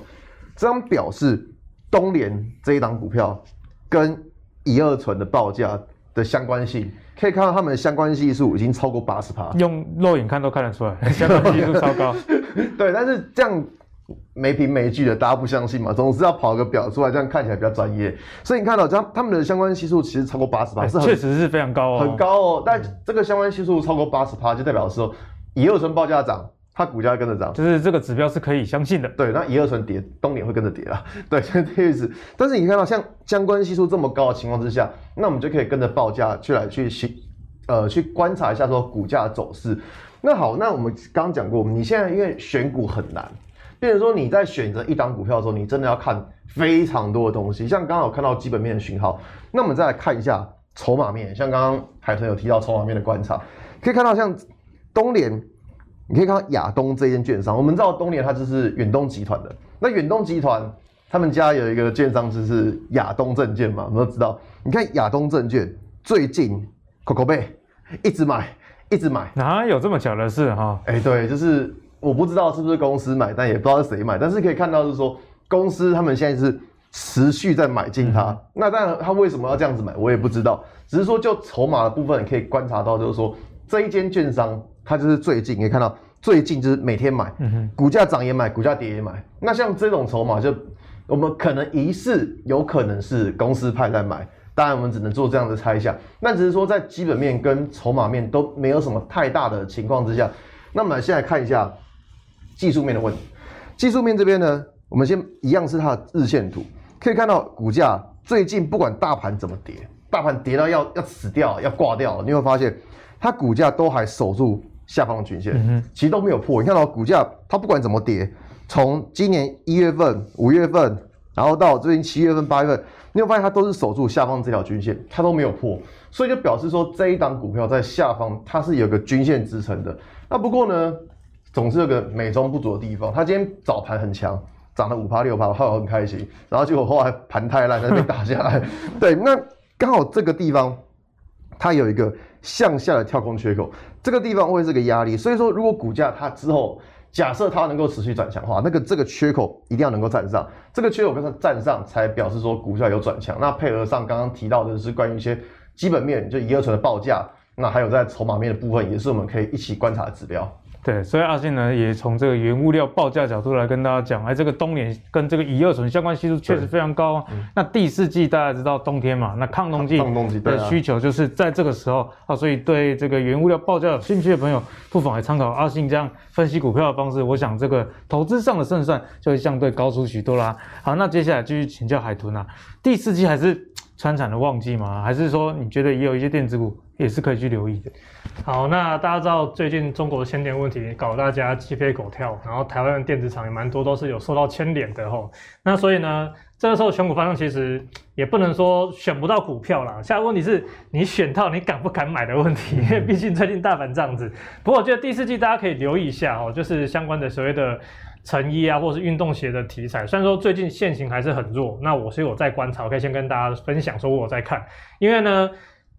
这张表是东联这一档股票跟乙二醇的报价的相关性。可以看到他们的相关系数已经超过八十趴，用肉眼看都看得出来，相关系数超高。对，但是这样没凭没据的，大家不相信嘛？总是要跑个表出来，这样看起来比较专业。所以你看到这样，他们的相关系数其实超过八十趴，是确实是非常高哦，很高哦。但这个相关系数超过八十趴，就代表说乙二醇报价涨。它股价跟着涨，就是这个指标是可以相信的。对，那乙二醇跌，东联会跟着跌啦。对，是这个意思。但是你看到像相关系数这么高的情况之下，那我们就可以跟着报价去来去行呃去观察一下说股价的走势。那好，那我们刚刚讲过，你现在因为选股很难，变成说你在选择一档股票的时候，你真的要看非常多的东西。像刚刚有看到基本面的讯号，那我们再来看一下筹码面。像刚刚海豚有提到筹码面的观察，可以看到像东联。你可以看到亚东这间券商，我们知道东联它就是远东集团的。那远东集团他们家有一个券商就是亚东证券嘛，我们都知道。你看亚东证券最近扣扣贝一直买，一直买，哪有这么巧的事哈？哎，对，就是我不知道是不是公司买，但也不知道是谁买，但是可以看到是说公司他们现在是持续在买进它。嗯、那当然，他为什么要这样子买，我也不知道。只是说就筹码的部分，你可以观察到，就是说这一间券商。它就是最近，你可以看到最近就是每天买，股价涨也买，股价跌也买。那像这种筹码，就我们可能疑似有可能是公司派在买，当然我们只能做这样的猜想。那只是说在基本面跟筹码面都没有什么太大的情况之下，那么现在看一下技术面的问题。技术面这边呢，我们先一样是它的日线图。可以看到股价最近不管大盘怎么跌，大盘跌到要要死掉要挂掉了，你会发现它股价都还守住下方的均线，嗯、其实都没有破。你看到股价它不管怎么跌，从今年一月份、五月份，然后到最近七月份、八月份，你会发现它都是守住下方这条均线，它都没有破，所以就表示说这一档股票在下方它是有个均线支撑的。那不过呢，总是有个美中不足的地方，它今天早盘很强。涨了五趴六趴，我很开心。然后结果后来盘太烂，才被打下来。对，那刚好这个地方它有一个向下的跳空缺口，这个地方会是个压力。所以说，如果股价它之后假设它能够持续转强的话，那个这个缺口一定要能够站上。这个缺口跟它站上，才表示说股价有转强。那配合上刚刚提到的是关于一些基本面，就一二存的报价，那还有在筹码面的部分，也是我们可以一起观察的指标。对，所以阿信呢也从这个原物料报价角度来跟大家讲，哎，这个冬閭跟这个乙二醇相关系数确实非常高。嗯、那第四季大家知道冬天嘛，那抗冬剂的需求就是在这个时候啊，所以对这个原物料报价有兴趣的朋友，不妨来参考阿信这样分析股票的方式。我想这个投资上的胜算就会相对高出许多啦。好，那接下来继续请教海豚啊，第四季还是 川产的旺季吗？还是说你觉得也有一些电子股也是可以去留意的？好，那大家知道最近中国的限电问题搞大家鸡飞狗跳，然后台湾的电子厂也蛮多都是有受到牵连的吼。那所以呢，这个时候选股方向其实也不能说选不到股票啦。下一个问题是你选到你敢不敢买的问题，因为 毕竟最近大盘这样子。不过我觉得第四季大家可以留意一下哦，就是相关的所谓的成衣啊，或者是运动鞋的题材。虽然说最近线型还是很弱，那我是有在观察，我可以先跟大家分享说我在看，因为呢。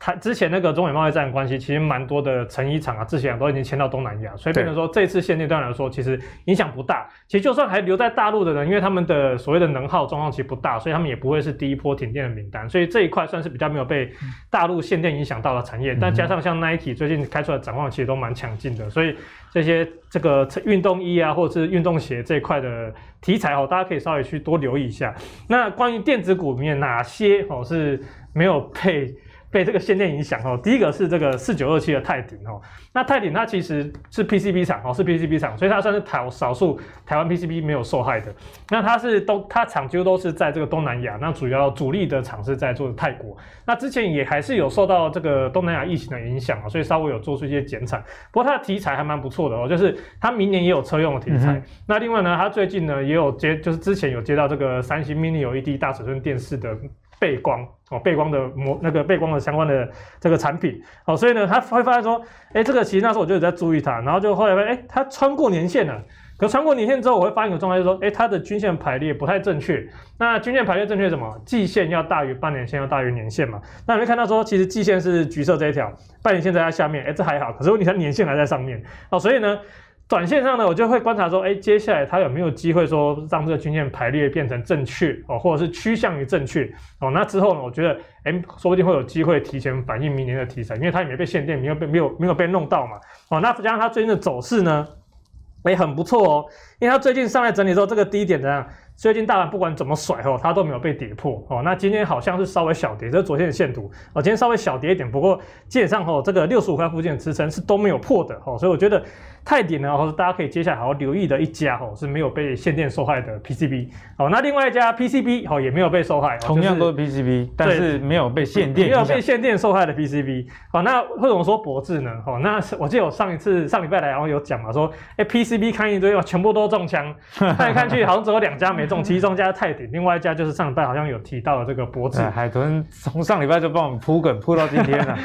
它之前那个中美贸易战的关系，其实蛮多的成衣厂啊、制鞋厂都已经迁到东南亚，所以变成说这次限电段来说，其实影响不大。其实就算还留在大陆的人，因为他们的所谓的能耗状况其实不大，所以他们也不会是第一波停电的名单。所以这一块算是比较没有被大陆限电影响到的产业。但加上像 Nike 最近开出来的展望，其实都蛮强劲的。所以这些这个运动衣啊，或者是运动鞋这一块的题材哦，大家可以稍微去多留意一下。那关于电子股里面哪些哦是没有被？被这个限电影响哦，第一个是这个四九二七的泰鼎哦，那泰鼎它其实是 PCB 厂哦，是 PCB 厂，所以它算是台少数台湾 PCB 没有受害的。那它是都它厂几乎都是在这个东南亚，那主要主力的厂是在做泰国。那之前也还是有受到这个东南亚疫情的影响啊，所以稍微有做出一些减产。不过它的题材还蛮不错的哦，就是它明年也有车用的题材。嗯、那另外呢，它最近呢也有接，就是之前有接到这个三星 Mini LED 大尺寸电视的。背光哦，背光的模那个背光的相关的这个产品哦，所以呢，他会发现说，哎，这个其实那时候我就有在注意它，然后就后来发现，哎，它穿过年线了。可穿过年线之后，我会发现一个状态，就是说，哎，它的均线排列不太正确。那均线排列正确什么？季线要大于半年线，要大于年线嘛。那你会看到说，其实季线是橘色这一条，半年线在它下面，哎，这还好。可是问题它年线还在上面哦，所以呢。短线上呢，我就会观察说，哎，接下来它有没有机会说让这个均线排列变成正确哦，或者是趋向于正确哦。那之后呢，我觉得，哎，说不定会有机会提前反映明年的题材，因为它也没被限电，没有被没有没有被弄到嘛。哦，那加上它最近的走势呢，也，很不错哦，因为它最近上来整理之后，这个低点怎样？最近大盘不管怎么甩哦，它都没有被跌破哦。那今天好像是稍微小跌，这是昨天的线图哦，今天稍微小跌一点，不过基本上哦，这个六十五块附近的支撑是都没有破的哦，所以我觉得。泰鼎呢，或者大家可以接下来好好留意的一家哦，是没有被限电受害的 PCB 哦。那另外一家 PCB 哦也没有被受害，同样都是 PCB，但是没有被限电，没有被限电受害的 PCB。哦，那为什么说博智呢？哦，那我记得我上一次上礼拜来然后有讲嘛，说哎 PCB 看一堆哦，全部都中枪，看来看去好像只有两家没中，其中一家泰鼎，另外一家就是上礼拜好像有提到的这个博智。海豚从上礼拜就帮我们铺梗铺到今天了，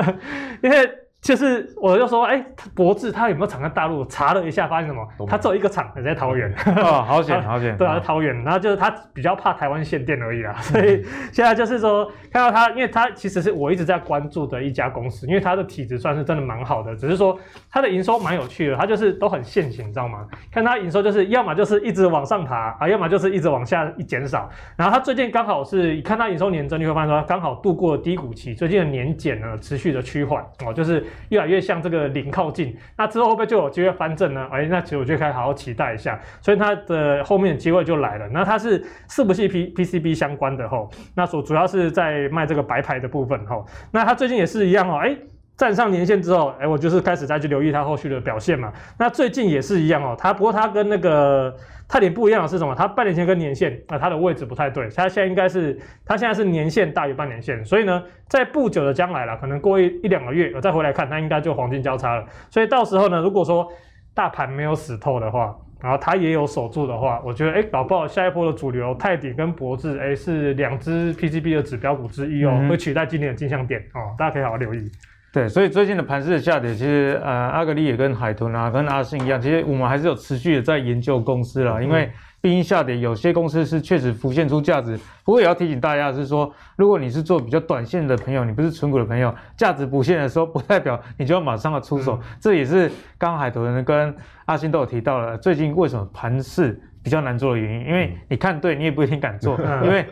因为。就是我就说，哎、欸，博智他有没有厂在大陆？查了一下，发现什么？他只有一个厂，也在桃园。哦，好险，好险。对啊，在桃园。然后就是他比较怕台湾限电而已啦。所以现在就是说，看到他，因为他其实是我一直在关注的一家公司，因为他的体质算是真的蛮好的。只是说他的营收蛮有趣的，他就是都很线性，你知道吗？看他营收就是要么就是一直往上爬啊，要么就是一直往下一减少。然后他最近刚好是看他营收年增，你会发现说刚好度过了低谷期，最近的年减呢持续的趋缓哦，就是。越来越向这个零靠近，那之后会不会就有机会翻正呢？哎，那其实我就可以好好期待一下，所以它的后面的机会就来了。那它是是不是 P P C B 相关的吼，那所主要是在卖这个白牌的部分吼。那它最近也是一样哦，哎，站上年线之后，哎，我就是开始再去留意它后续的表现嘛。那最近也是一样哦，它不过它跟那个泰鼎不一样的是什么？它半年线跟年线啊，它的位置不太对。它现在应该是它现在是年线大于半年线，所以呢，在不久的将来了，可能过一一两个月我再回来看，它应该就黄金交叉了。所以到时候呢，如果说大盘没有死透的话，然后它也有守住的话，我觉得哎，搞不好下一波的主流泰鼎跟博智哎是两只 PCB 的指标股之一哦，嗯、会取代今年的金像点哦，大家可以好好留意。对，所以最近的盘势的下跌，其实呃，阿格力也跟海豚啊，跟阿信一样，其实我们还是有持续的在研究公司啦，因为毕竟下跌，有些公司是确实浮现出价值。不过也要提醒大家是说，如果你是做比较短线的朋友，你不是存股的朋友，价值浮现的时候，不代表你就要马上要出手。嗯、这也是刚刚海豚跟阿信都有提到了，最近为什么盘势比较难做的原因，因为你看对，你也不一定敢做，因为。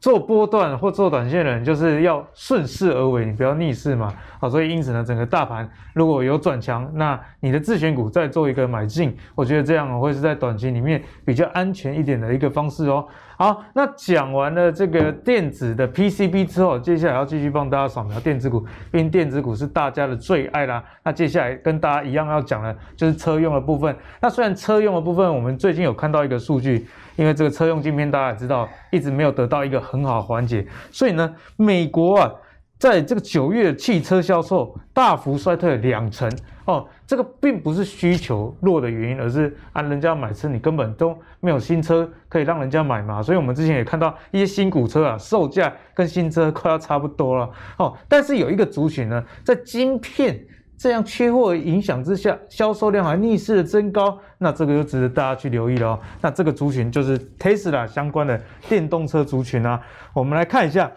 做波段或做短线的人，就是要顺势而为，你不要逆势嘛。好，所以因此呢，整个大盘如果有转强，那你的自选股再做一个买进，我觉得这样会是在短期里面比较安全一点的一个方式哦。好，那讲完了这个电子的 PCB 之后，接下来要继续帮大家扫描电子股，因为电子股是大家的最爱啦。那接下来跟大家一样要讲的，就是车用的部分。那虽然车用的部分，我们最近有看到一个数据。因为这个车用晶片，大家也知道，一直没有得到一个很好缓解，所以呢，美国啊，在这个九月汽车销售大幅衰退两成哦，这个并不是需求弱的原因，而是按人家买车，你根本都没有新车可以让人家买嘛，所以我们之前也看到一些新古车啊，售价跟新车快要差不多了哦，但是有一个族群呢，在晶片。这样缺货影响之下，销售量还逆势的增高，那这个就值得大家去留意了哦。那这个族群就是 Tesla 相关的电动车族群啊，我们来看一下。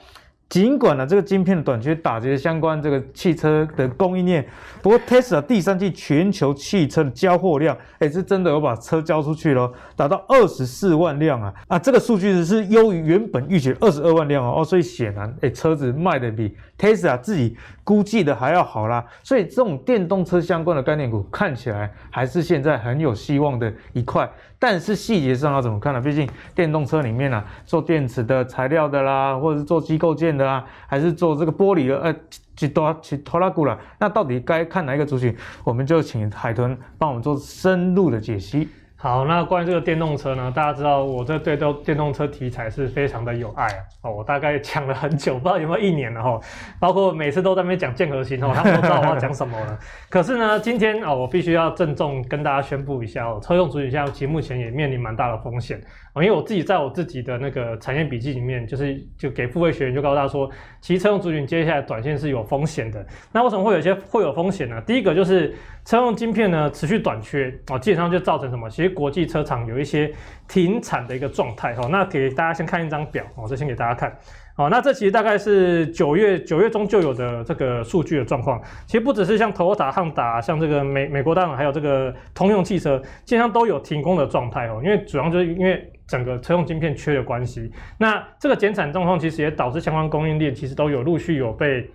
尽管呢，这个晶片短缺打击了相关这个汽车的供应链，不过 Tesla 第三季全球汽车的交货量，哎，是真的有把车交出去了，达到二十四万辆啊啊，这个数据是优于原本预期二十二万辆哦，所以显然，哎，车子卖的比 Tesla 自己估计的还要好啦，所以这种电动车相关的概念股看起来还是现在很有希望的一块。但是细节上要怎么看呢？毕竟电动车里面啊，做电池的材料的啦，或者是做机构件的啦，还是做这个玻璃的，呃，几多几多拉库啦。那到底该看哪一个族群？我们就请海豚帮我们做深入的解析。好，那关于这个电动车呢，大家知道我这对都电动车题材是非常的有爱啊。哦，我大概讲了很久，不知道有没有一年了哈。包括每次都在那边讲剑核心哦，他们都知道我要讲什么了。可是呢，今天哦，我必须要郑重跟大家宣布一下哦，车用主体现在其实目前也面临蛮大的风险。因为我自己在我自己的那个产业笔记里面，就是就给付费学员就告诉大家说，其实车用族群接下来短线是有风险的。那为什么会有些会有风险呢？第一个就是车用晶片呢持续短缺啊，基本上就造成什么？其实国际车厂有一些停产的一个状态哈。那给大家先看一张表，我这先给大家看。好，那这其实大概是九月九月中就有的这个数据的状况。其实不只是像 Toyota、汉达，像这个美美国当然还有这个通用汽车，基本上都有停工的状态哦。因为主要就是因为整个车用晶片缺的关系，那这个减产状况其实也导致相关供应链其实都有陆续有被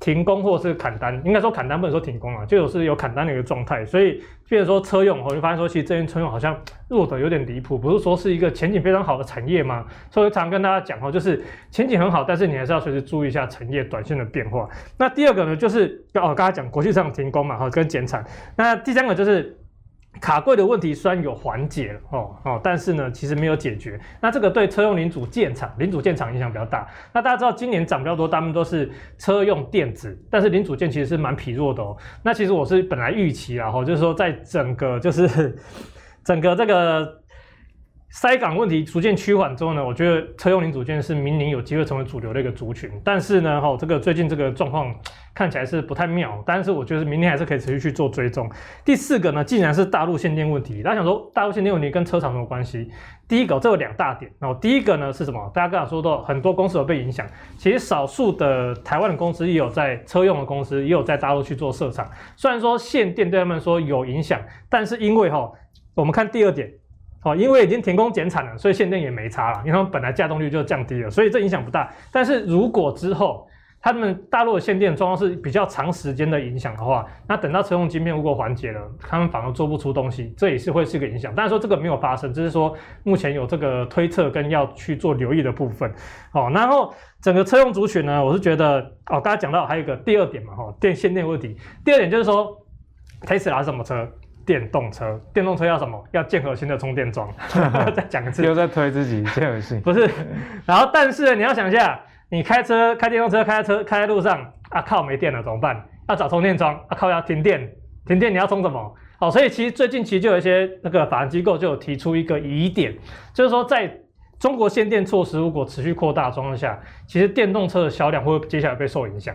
停工或是砍单，应该说砍单不能说停工啊，就有是有砍单的一个状态。所以，比如说车用，我就发现说，其实这边车用好像弱的有点离谱，不是说是一个前景非常好的产业吗？所以，常常跟大家讲哦，就是前景很好，但是你还是要随时注意一下产业短线的变化。那第二个呢，就是哦，刚才讲国际上停工嘛，哈，跟减产。那第三个就是。卡柜的问题虽然有缓解了哦哦，但是呢，其实没有解决。那这个对车用零组件厂、零组件厂影响比较大。那大家知道，今年涨比较多，大部分都是车用电子，但是零组件其实是蛮疲弱的哦。那其实我是本来预期啊，哈，就是说在整个就是 整个这个。塞港问题逐渐趋缓之后呢，我觉得车用零组件是明年有机会成为主流的一个族群。但是呢，哈，这个最近这个状况看起来是不太妙。但是我觉得明天还是可以持续去做追踪。第四个呢，竟然是大陆限电问题。大家想说大陆限电问题跟车厂有什么关系？第一个，这有两大点。然后第一个呢是什么？大家刚才说到很多公司有被影响，其实少数的台湾的公司也有在车用的公司也有在大陆去做设厂。虽然说限电对他们说有影响，但是因为哈，我们看第二点。哦，因为已经停工减产了，所以限电也没差了，因为他们本来稼动率就降低了，所以这影响不大。但是如果之后他们大陆的限电状况是比较长时间的影响的话，那等到车用晶片如果缓解了，他们反而做不出东西，这也是会是一个影响。但是说这个没有发生，只是说目前有这个推测跟要去做留意的部分。好，然后整个车用族群呢，我是觉得哦，刚才讲到还有一个第二点嘛，哈，电限电问题。第二点就是说，Tesla 是什么车？电动车，电动车要什么？要建核心的充电桩。再讲一次，又在推自己建核心。不是，然后但是你要想一下，你开车开电动车开在车开在路上啊，靠没电了怎么办？要找充电桩啊，靠要停电，停电你要充什么？好，所以其实最近其实就有一些那个法人机构就有提出一个疑点，就是说在中国限电措施如果持续扩大的状况下，其实电动车的销量会接下来被受影响。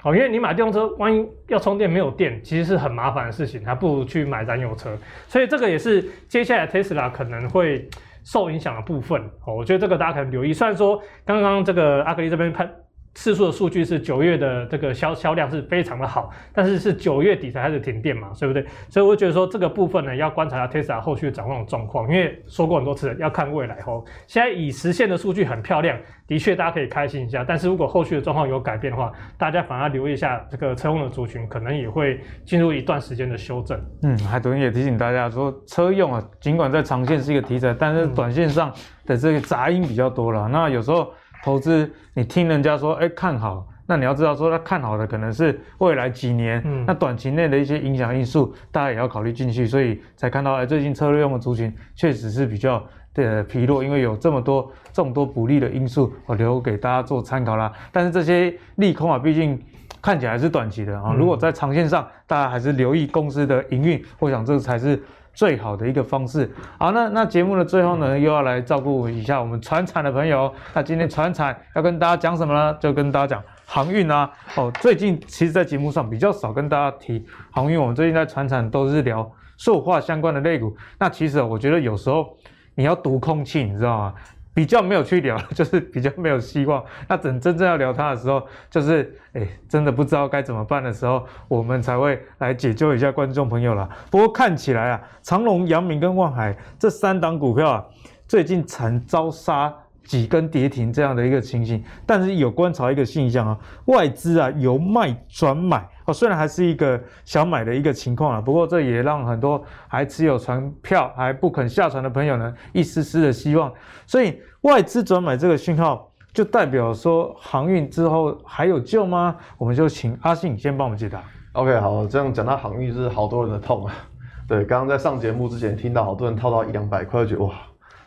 好，因为你买电动车，万一要充电没有电，其实是很麻烦的事情，还不如去买燃油车。所以这个也是接下来 Tesla 可能会受影响的部分。哦，我觉得这个大家可能留意。虽然说刚刚这个阿格力这边喷。次数的数据是九月的这个销销量是非常的好，但是是九月底才开始停电嘛，对不对？所以我觉得说这个部分呢，要观察下 Tesla 后续的展望的状况，因为说过很多次了要看未来哦。现在已实现的数据很漂亮，的确大家可以开心一下，但是如果后续的状况有改变的话，大家反而留意一下这个车用的族群，可能也会进入一段时间的修正。嗯，海豚也提醒大家说，车用啊，尽管在长线是一个题材，但是短线上的这个杂音比较多了，那有时候。投资，你听人家说，哎，看好，那你要知道说，他看好的可能是未来几年，嗯，那短期内的一些影响因素，大家也要考虑进去，所以才看到，哎，最近策略用的族群确实是比较的疲弱，因为有这么多这么多不利的因素，我留给大家做参考啦。但是这些利空啊，毕竟看起来是短期的啊，如果在长线上，大家还是留意公司的营运，我想这才是。最好的一个方式。好，那那节目的最后呢，又要来照顾一下我们船产的朋友。那今天船产要跟大家讲什么呢？就跟大家讲航运啊。哦，最近其实，在节目上比较少跟大家提航运。我们最近在船产都是聊塑化相关的类股。那其实我觉得有时候你要读空气，你知道吗？比较没有去聊，就是比较没有希望。那等真正要聊它的时候，就是哎、真的不知道该怎么办的时候，我们才会来解救一下观众朋友啦。不过看起来啊，长隆、阳明跟望海这三档股票啊，最近惨遭杀。几根跌停这样的一个情形，但是有观察一个现象啊，外资啊由卖转买哦，虽然还是一个小买的一个情况啊，不过这也让很多还持有船票还不肯下船的朋友呢一丝丝的希望，所以外资转买这个讯号就代表说航运之后还有救吗？我们就请阿信先帮我们解答。OK，好，这样讲到航运是好多人的痛啊，对，刚刚在上节目之前听到好多人套到一两百块，就觉得哇。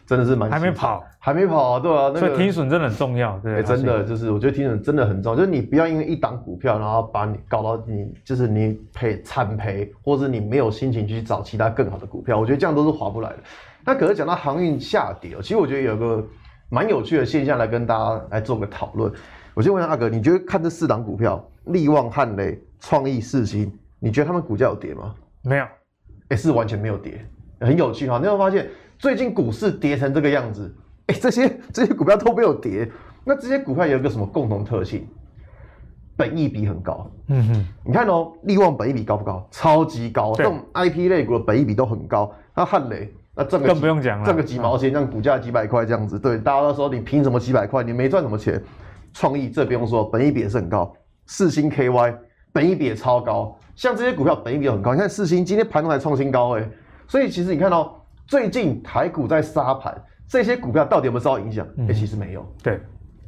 真的是蛮还没跑，还没跑啊，对啊，那个、所以停损真的很重要，对，欸、真的就是我觉得停损真的很重要，就是你不要因为一档股票，然后把你搞到你就是你赔惨赔，或者你没有心情去找其他更好的股票，我觉得这样都是划不来的。那可是讲到航运下跌，其实我觉得有个蛮有趣的现象来跟大家来做个讨论。我先问下阿哥，你觉得看这四档股票，力旺、汉磊、创意、世芯，你觉得他们股价有跌吗？没有，也、欸，是完全没有跌，很有趣哈，你有没有发现？最近股市跌成这个样子，哎、欸，这些这些股票都没有跌。那这些股票有一个什么共同特性？本益比很高。嗯哼，你看哦，利旺本益比高不高？超级高。这种 IP 类股的本益比都很高。那汉雷，那挣个更不用讲了，挣个几毛钱，让股价几百块这样子。对，大家都说你凭什么几百块？你没赚什么钱。创意这不用说，本益比也是很高。四星 KY 本益比也超高。像这些股票本益比很高。你看四星今天盘中还创新高哎，所以其实你看到。最近台股在杀盘，这些股票到底有没有受到影响？哎、其实没有。对，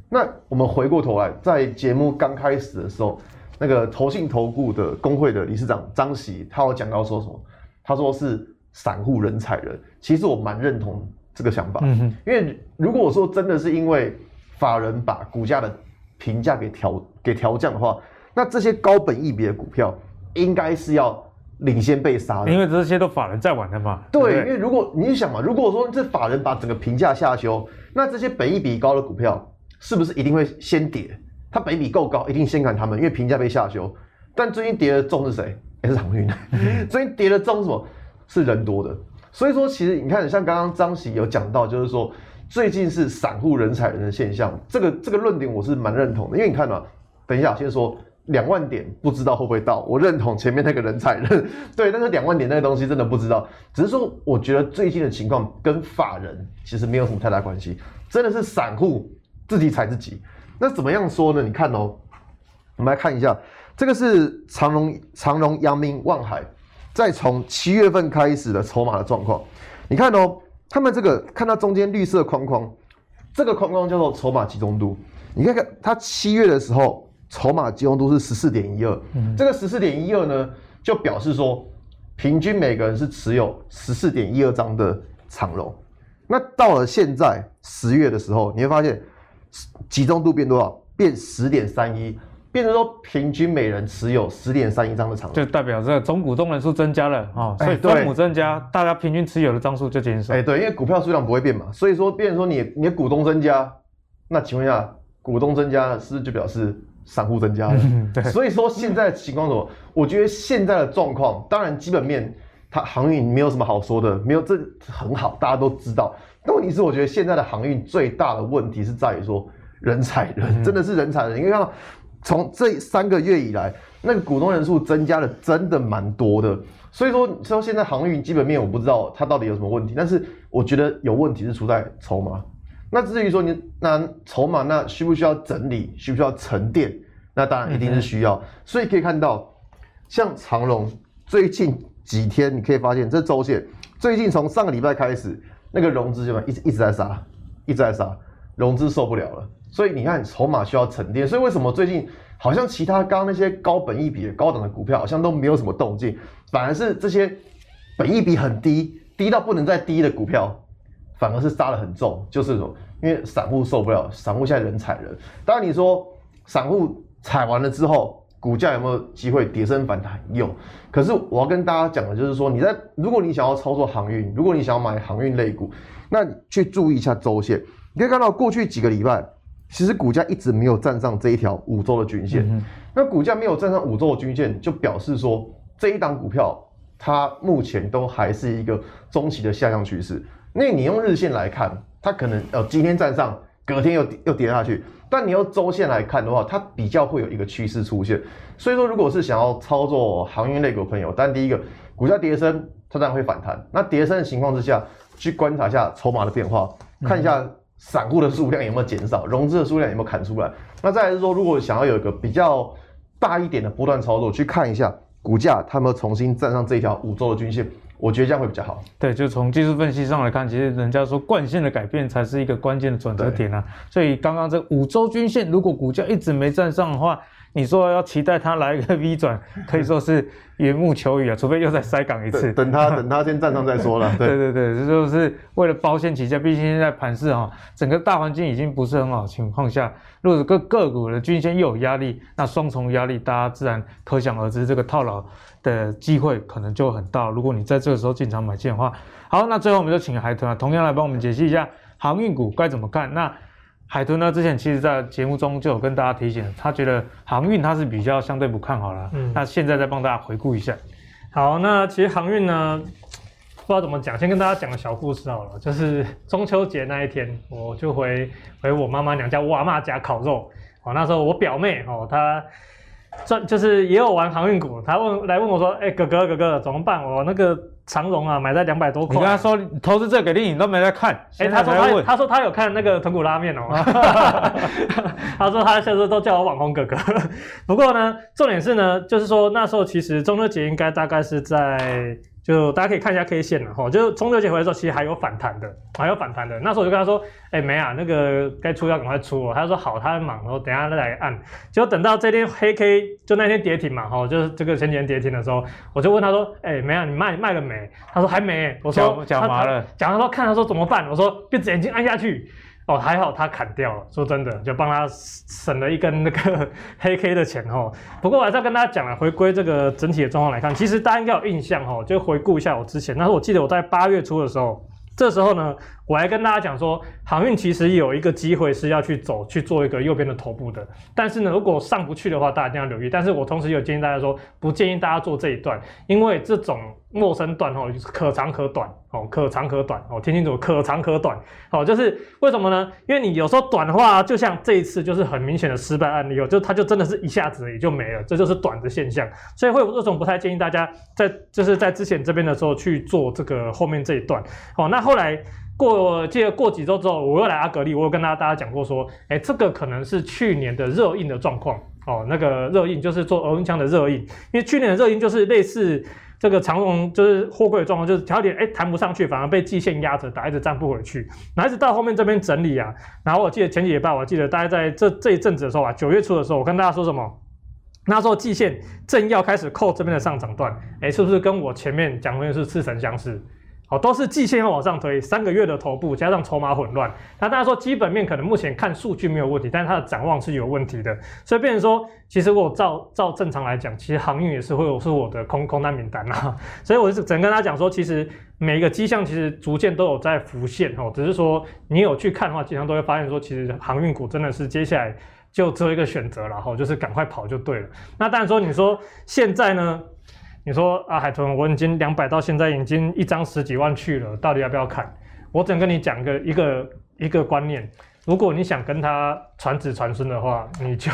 那我们回过头来，在节目刚开始的时候，那个投信投顾的公会的理事长张喜，他有讲到说什么？他说是散户人踩人。其实我蛮认同这个想法，因为如果说真的是因为法人把股价的评价给调给调降的话，那这些高本益比的股票应该是要。领先被杀的，因为这些都法人在玩的嘛。对，对，因为如果你想嘛，如果说这法人把整个评价下修，那这些本益比高的股票是不是一定会先跌？它本益比够高，一定先砍他们，因为评价被下修。但最近跌的重是谁？也是航运。最近跌的重是什么？是人多的。所以说，其实你看，像刚刚张喜有讲到，就是说最近是散户人踩人的现象。这个这个论点我是蛮认同的，因为你看嘛，等一下先说。两万点不知道会不会到，我认同前面那个人踩人，对，但是两万点那个东西真的不知道，只是说我觉得最近的情况跟法人其实没有什么太大关系，真的是散户自己踩自己。那怎么样说呢？你看哦，我们来看一下，这个是长荣、长荣、阳明、望海，在从七月份开始的筹码的状况。你看哦，他们这个看到中间绿色框框，这个框框叫做筹码集中度。你看看它七月的时候，筹码集中度是十四点一二，这个十四点一二呢，就表示说平均每个人是持有十四点一二张的长龙。那到了现在十月的时候，你会发现集中度变多少？变十点三一，变成说平均每人持有十点三一张的长龙，就代表这个总股东人数增加了啊，所以分母增加，大家平均持有的张数就减少。哎，对，因为股票数量不会变嘛，所以说变成说你你的股东增加，那请问一下，股东增加是不是就表示散户增加了？对，所以说现在的情况怎么？我觉得现在的状况，当然基本面它航运没有什么好说的，没有这很好，大家都知道。但问题是，我觉得现在的航运最大的问题是在于说。人踩人，真的是人踩人。因为看从这三个月以来，那个股东人数增加的真的蛮多的。所以说，说现在航运基本面我不知道它到底有什么问题，但是我觉得有问题是出在筹码。那至于说你那筹码那需不需要整理，需不需要沉淀？那当然一定是需要。所以可以看到，像长隆最近几天，你可以发现这周线最近从上个礼拜开始，那个融资就一直一直在杀，一直在杀，融资受不了了。所以你看，筹码需要沉淀。所以为什么最近好像其他刚刚那些高本益比的高等的股票好像都没有什么动静，反而是这些本益比很低、低到不能再低的股票，反而是杀得很重。就是说，因为散户受不了，散户现在人踩人。当然你说散户踩完了之后，股价有没有机会跌升反弹？有。可是我要跟大家讲的就是说，你在如果你想要操作航运，如果你想要买航运类股，那你去注意一下周线。你可以看到过去几个礼拜。其实股价一直没有站上这一条五周的均线，嗯、那股价没有站上五周的均线，就表示说这一档股票它目前都还是一个中期的下降趋势。那你用日线来看，它可能呃今天站上，隔天又又跌下去。但你用周线来看的话，它比较会有一个趋势出现。所以说，如果是想要操作航运类股的朋友，但第一个股价跌升，它当然会反弹。那跌升的情况之下，去观察一下筹码的变化，看一下。散户的数量有没有减少？融资的数量有没有砍出来？那再来是说，如果想要有一个比较大一点的波段操作，去看一下股价它有没有重新站上这条五周的均线，我觉得这样会比较好。对，就从技术分析上来看，其实人家说惯性的改变才是一个关键的转折点啊。所以刚刚这五周均线，如果股价一直没站上的话，你说要期待它来一个 V 转，可以说是缘木求鱼啊，除非又再塞港一次。等它等它先站上再说了。对对对，这就是为了保险起见，毕竟现在盘势哈，整个大环境已经不是很好的情况下，如果个个股的均线又有压力，那双重压力，大家自然可想而知，这个套牢的机会可能就很大。如果你在这个时候进场买进的话，好，那最后我们就请海豚啊，同样来帮我们解析一下航运股该怎么看。那海豚呢？之前其实，在节目中就有跟大家提醒，他觉得航运他是比较相对不看好了。嗯，那现在再帮大家回顾一下。好，那其实航运呢，不知道怎么讲，先跟大家讲个小故事好了。就是中秋节那一天，我就回回我妈妈娘家，我阿妈家烤肉。哦，那时候我表妹哦，她。这就是也有玩航运股，她问来问我说：“哎、欸，哥哥哥哥怎么办？我那个长荣啊，买在两百多块。”你跟他说投资这个你都没在看。哎、欸，他说他他说他有看那个豚骨拉面哦。他说他现在都叫我网红哥哥。不过呢，重点是呢，就是说那时候其实中秋节应该大概是在。就大家可以看一下 K 线了哈，就是中秋节回来的时候，其实还有反弹的，还有反弹的。那时候我就跟他说，哎、欸，没啊，那个该出要赶快出哦。他就说好，他很忙，然后等一下再来按。结果等到这天黑 K，就那天跌停嘛，哈，就是这个前几天跌停的时候，我就问他说，哎、欸，没啊，你卖卖了没？他说还没。我说讲麻了。讲他说看他说怎么办？我说闭着眼睛按下去。哦，还好他砍掉了，说真的，就帮他省了一根那个 黑 K 的钱哦。不过我还是要跟大家讲了，回归这个整体的状况来看，其实大家应该有印象哦，就回顾一下我之前，那是我记得我在八月初的时候。这时候呢，我还跟大家讲说，航运其实有一个机会是要去走去做一个右边的头部的，但是呢，如果上不去的话，大家一定要留意。但是我同时有建议大家说，不建议大家做这一段，因为这种陌生段哦，可长可短哦，可长可短哦，听清楚，可长可短哦，就是为什么呢？因为你有时候短的话，就像这一次就是很明显的失败案例哦，就它就真的是一下子也就没了，这就是短的现象。所以会有这种不太建议大家在就是在之前这边的时候去做这个后面这一段哦，那。后来过，记得过几周之后，我又来阿格力，我有跟大家大家讲过说，哎，这个可能是去年的热映的状况。哦，那个热映就是做额温枪的热映，因为去年的热映就是类似这个长荣就是货柜的状况，就是调点哎弹不上去，反而被季线压着打，一直站不回去，然后一直到后面这边整理啊，然后我记得前几礼拜，我记得大概在这这一阵子的时候啊，九月初的时候，我跟大家说什么？那时候季线正要开始扣这边的上涨段，哎，是不是跟我前面讲的是似曾相识？好，都是季线要往上推，三个月的头部加上筹码混乱。那大家说基本面可能目前看数据没有问题，但是它的展望是有问题的。所以变成说，其实我照照正常来讲，其实航运也是会有是我的空空单名单啊。所以我是整跟大家讲说，其实每一个迹象其实逐渐都有在浮现哦，只是说你有去看的话，经常都会发现说，其实航运股真的是接下来。就只有一个选择了哈，就是赶快跑就对了。那当然说，你说现在呢？你说啊，海豚，我已经两百到现在已经一张十几万去了，到底要不要看？我只能跟你讲个一个一个观念，如果你想跟他传子传孙的话，你就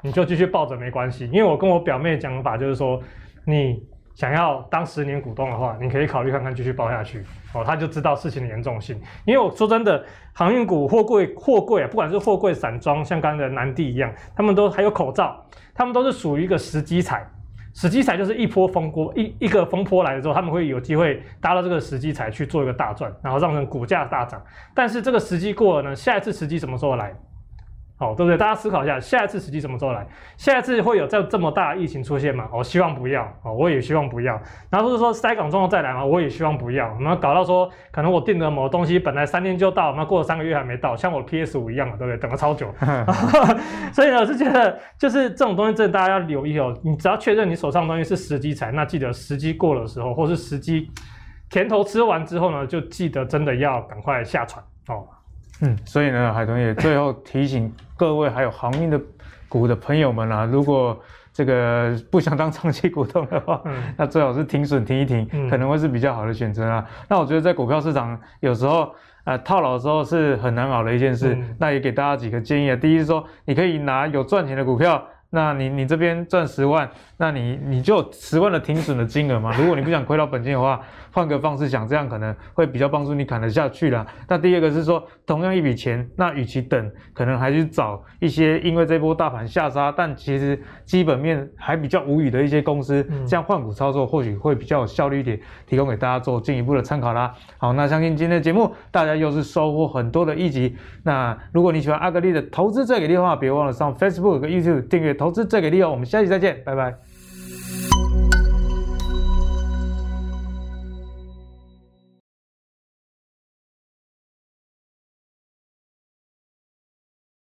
你就继续抱着没关系。因为我跟我表妹讲法就是说，你。想要当十年股东的话，你可以考虑看看继续抱下去哦，他就知道事情的严重性。因为我说真的，航运股、货柜、货柜啊，不管是货柜、散装，像刚才的南帝一样，他们都还有口罩，他们都是属于一个时机财。时机财就是一波风波，一一个风波来了之后，他们会有机会搭到这个时机财去做一个大赚，然后让人股价大涨。但是这个时机过了呢，下一次时机什么时候来？好，对不对？大家思考一下，下一次时机什么时候来？下一次会有这这么大的疫情出现吗？我希望不要，哦，我也希望不要。然后是说塞港状况再来吗？我也希望不要。那搞到说，可能我订的某个东西本来三天就到，那过了三个月还没到，像我 PS 五一样嘛，对不对？等了超久。所以呢，我是觉得就是这种东西，真的大家要留意哦。你只要确认你手上的东西是时机财，那记得时机过的时候，或是时机甜头吃完之后呢，就记得真的要赶快下船哦。嗯，所以呢，海豚也最后提醒各位还有航运的股的朋友们啊，如果这个不想当长期股东的话，嗯、那最好是停损停一停，嗯、可能会是比较好的选择啊。那我觉得在股票市场有时候呃套牢的时候是很难熬的一件事，嗯、那也给大家几个建议啊。第一是说，你可以拿有赚钱的股票。那你你这边赚十万，那你你就十万的停损的金额嘛。如果你不想亏到本金的话，换个方式想，这样可能会比较帮助你砍得下去啦。那第二个是说，同样一笔钱，那与其等，可能还去找一些因为这波大盘下杀，但其实基本面还比较无语的一些公司，这样换股操作或许会比较有效率一点，提供给大家做进一步的参考啦。好，那相信今天的节目大家又是收获很多的一集。那如果你喜欢阿格力的投资最给力的话，别忘了上 Facebook 和 YouTube 订阅。投资最给力哦！我们下期再见，拜拜。Thank you.